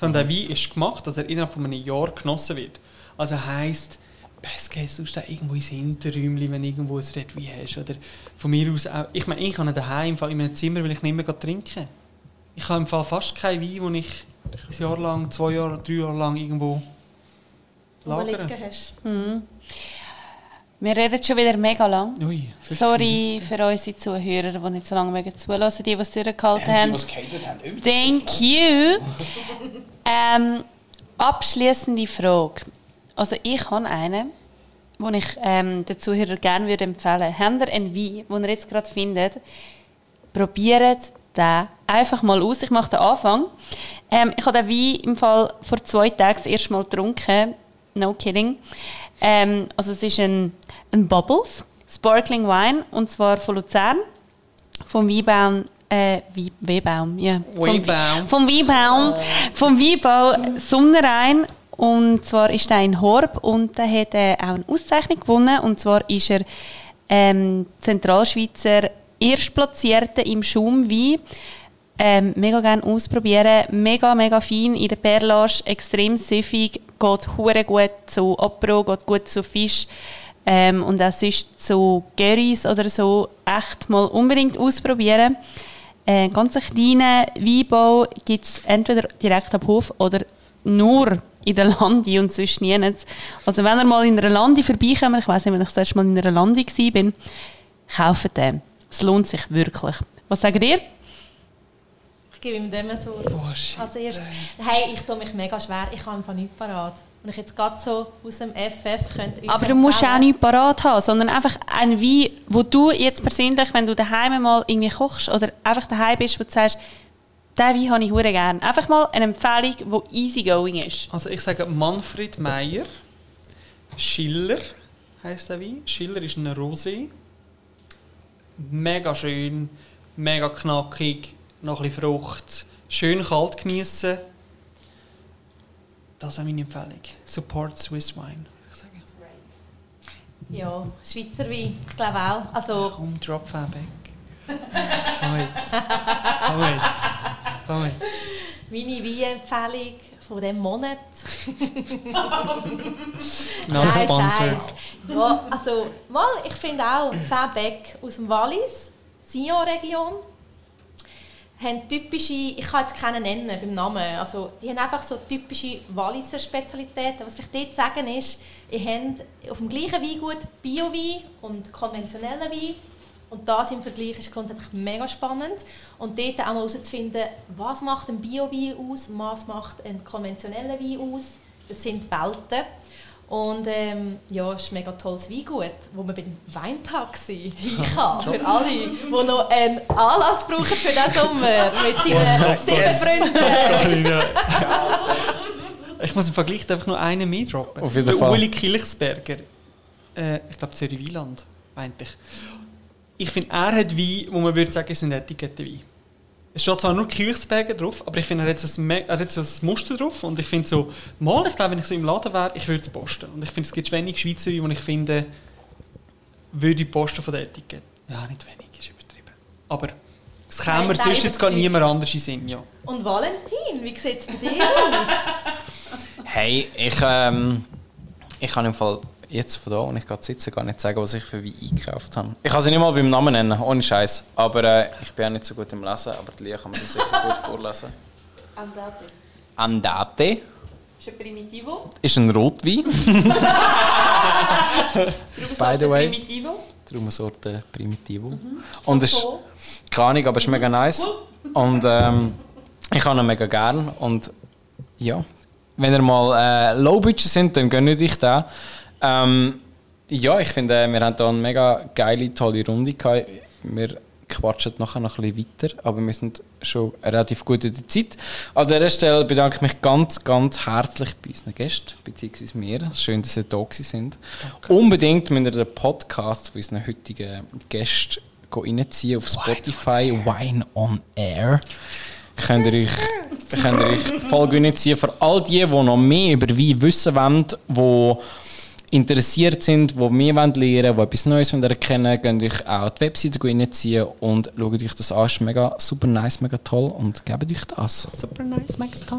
Sondern Mhm. der Wein ist gemacht, dass er innerhalb von einem Jahr genossen wird. Also heisst, best case, du tust den irgendwo ins Hinterräumchen, wenn du irgendwo ein Red Wein hast. Oder von mir aus auch, ich meine, ich habe ihn daheim im Fall in meinem Zimmer, weil ich nicht mehr trinken Ich habe im Fall fast keinen Wein, den ich ein Jahr lang, zwei Jahre, drei Jahre lang irgendwo Wo du lagere. liegen hast. Wir reden schon wieder mega lang. Ui, 50 Sorry für unsere Zuhörer, die nicht so lange mögen zulassen, die, die es durchgehalten haben. Thank you. ähm, abschließende Frage. Also ich habe eine, die ich ähm, den Zuhörern gerne würde empfehlen würde. Habt ihr einen Wein, den ihr jetzt gerade findet, probiert den einfach mal aus. Ich mache den Anfang. Ähm, ich habe den Wein im Fall vor zwei Tagen das erste Mal getrunken. No kidding. Ähm, also es ist ein, ein Bubbles Sparkling Wine und zwar von Luzern vom Weinbaum äh, Wei- Weinbaum, ja. Vom- Weinbaum. Vom Weinbaum, vom Weinbau Sonnenrhein. Und zwar ist er in Horb und der hat äh, auch eine Auszeichnung gewonnen. Und zwar ist er ähm, Zentralschweizer Erstplatzierter im Schaumwein. Ähm, mega gerne ausprobieren. Mega, mega fein in der Perlage. Extrem süffig. Geht hure gut zu Apro, geht gut zu Fisch. Ähm, und auch sonst zu Currys oder so echt mal unbedingt ausprobieren. Äh, ganz einen kleinen Weinbau gibt es entweder direkt am Hof oder nur in der Landi und sonst nirgends. Also wenn ihr mal in einer Landi vorbeikommt, ich weiß nicht, wenn ich das erste Mal in einer Landi war, kauft den. Es lohnt sich wirklich. Was sagt ihr? Ich gebe ihm dem so Oh, shit. als erstes. Hey, ich tue mich mega schwer. Ich habe einfach nichts parat. Und ich jetzt gerade so aus dem FF könnte Aber du musst ja auch nichts parat haben, sondern einfach ein Wein, wo du jetzt persönlich, wenn du daheim mal irgendwie kochst oder einfach daheim bist, wo du sagst, diesen Wein habe ich hure gerne. Einfach mal eine Empfehlung, die easygoing ist. Also ich sage Manfred Meyer, Schiller heißt der Wein. Schiller ist ein Rosé. Mega schön, mega knackig, noch ein bisschen Frucht. Schön kalt genießen. Das ist meine Empfehlung. Support Swiss Wine. Ja, Schweizer Wein. Ich glaube auch. Also, Komm, drop Feedback. Komm jetzt. Komm jetzt. Komm jetzt. meine Weinempfehlung von diesem Monat. (laughs) Nein. Scheiß. Ja, also, mal, ich finde auch Feedback aus dem Wallis, Sion-Region, haben typische, ich kann jetzt keinen nennen beim Namen, also die haben einfach so typische Walliser Spezialitäten. Was ich dort sagen ist, ihr habt auf dem gleichen Weingut Bio-Wein und konventionellen Wein und das im Vergleich ist grundsätzlich mega spannend. Und dort auch mal herauszufinden, was macht ein Bio-Wein aus, was macht ein konventioneller Wein aus. Das sind Welten. Und ähm, ja, es ist ein mega tolles Weingut, wo man beim Weintag kann. (laughs) (laughs) Für alle, die noch einen Anlass brauchen für diesen Sommer mit (laughs) seinen sieben Freunden. Ich muss im Vergleich einfach nur einen mehr droppen. Auf jeden Der Fall. Uli Kilchsberger. Äh, ich glaube Zürich Wieland, meinte ich. Ich finde, er hat Wein, wo man würde sagen, es sind Etikettenwein. Es steht zwar nur Kilchsberger drauf, aber ich finde, er hat so ein, er hat so ein Muster drauf. Und ich finde so, mal, ich glaube, wenn ich so im Laden wäre, ich würde es posten. Und ich finde, es gibt wenig Schweizer Weine, die ich finde, würde ich posten von der Etikette. Ja, nicht wenig, ist übertrieben. Aber es käme mir sonst jetzt gerade niemand anders in Sinn, ja. Und Valentin, wie sieht es bei dir aus? (laughs) Hey, ich, ähm, ich kann im Fall jetzt von da, und ich gerade sitze, gar nicht sagen, was ich für Wein eingekauft habe. Ich kann sie nicht mal beim Namen nennen, ohne Scheiß. Aber äh, ich bin auch nicht so gut im Lesen, aber die Lia kann mir das sicher gut (laughs) vorlesen. Andate. Andate Ist ein Primitivo. ist ein Rotwein, By the way. Primitivo. Traubensorte Primitivo. Und es ist keine Ahnung, aber es ist mega nice. Und ähm, ich habe ihn mega gern. Und ja, wenn ihr mal äh, Low Budget sind, dann gönnt euch den. Ähm, ja, ich finde, wir haben hier eine mega geile, tolle Runde gehabt. Wir quatschen nachher noch ein bisschen weiter, aber wir sind schon relativ gut in der Zeit. An dieser Stelle bedanke ich mich ganz, ganz herzlich bei unseren Gästen, beziehungsweise mir. Schön, dass ihr da sind. Unbedingt müsst ihr den Podcast von unseren heutigen Gästen reinziehen auf Spotify, Wine on Air. Könnt ihr euch, (laughs) könnt ihr euch voll reinziehen für all die, die noch mehr über Wein wissen wollen, die interessiert sind, die mehr lernen wollen, die etwas Neues erkennen wollen, könnt euch auch die Webseite reinziehen und schaut euch das an. Ist mega super nice, mega toll und gebt euch das. Super nice, mega toll.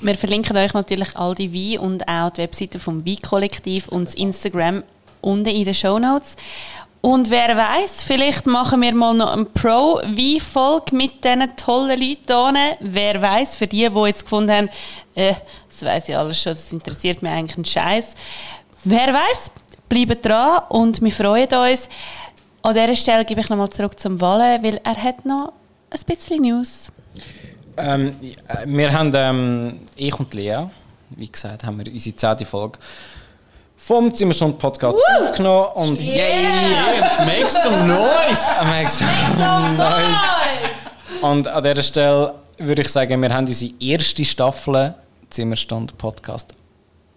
Wir verlinken euch natürlich all die Wein und auch die Webseite vom Wein-Kollektiv und das Instagram unten in den Show Notes. Und wer weiß, vielleicht machen wir mal noch eine Pro-Wein-Folge mit diesen tollen Leuten hier. Wer weiß, für die, die jetzt gefunden haben, äh, das weiß ich alles schon, das interessiert mich eigentlich einen Scheiß. Wer weiß, bleibt dran und wir freuen uns. An dieser Stelle gebe ich nochmal zurück zum Walle, weil er hat noch ein bisschen News. Ähm, wir haben, ähm, ich und Lea, wie gesagt, haben wir unsere zehnte Folge vom Zimmerstunde Podcast Woo! aufgenommen und yeah! yay! make some noise! (laughs) make some noise! Und an dieser Stelle würde ich sagen, wir haben unsere erste Staffel Zimmerstand Podcast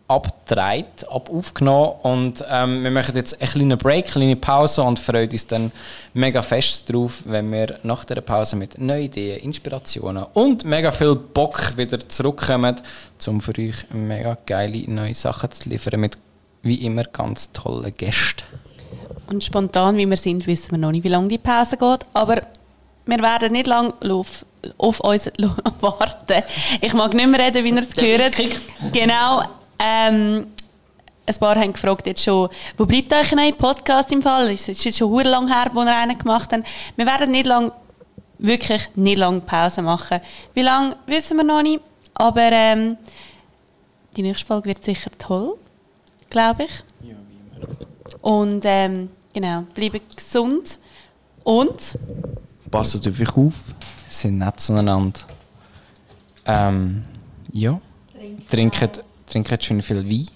abgedreht, ab aufgenommen und ähm, wir machen jetzt einen kleinen Break, eine kleine Pause und freuen uns dann mega fest drauf, wenn wir nach der Pause mit neuen Ideen, Inspirationen und mega viel Bock wieder zurückkommen, um für euch mega geile neue Sachen zu liefern mit wie immer ganz tollen Gästen. Und spontan wie wir sind, wissen wir noch nicht, wie lange die Pause geht, aber wir werden nicht lange auf, auf uns (laughs) warten. Ich mag nicht mehr reden, wie ihr es gehört. Genau, ähm, ein paar haben gefragt jetzt schon, wo bleibt euch ein Podcast im Fall? Es ist jetzt schon sehr lange her, wo wir einen gemacht haben. Wir werden nicht lang, wirklich nicht lange Pause machen. Wie lange, wissen wir noch nicht. Aber ähm, die nächste Folge wird sicher toll, glaube ich. Ja, wie immer. Und ähm, genau, bleibt gesund und... Passt auf euch auf, sind nett zueinander. Ähm, ja, trinkt trinkt trinke jetzt schön viel Wein,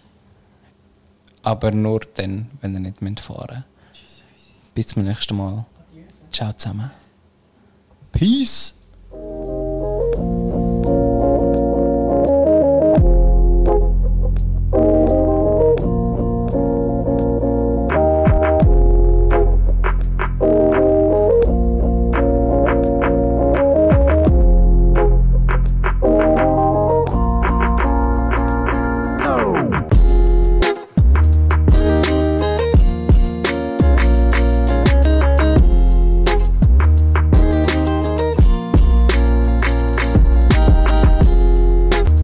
aber nur dann, wenn ihr nicht müsst fahren müsst. Bis zum nächsten Mal. Ciao zusammen. Peace!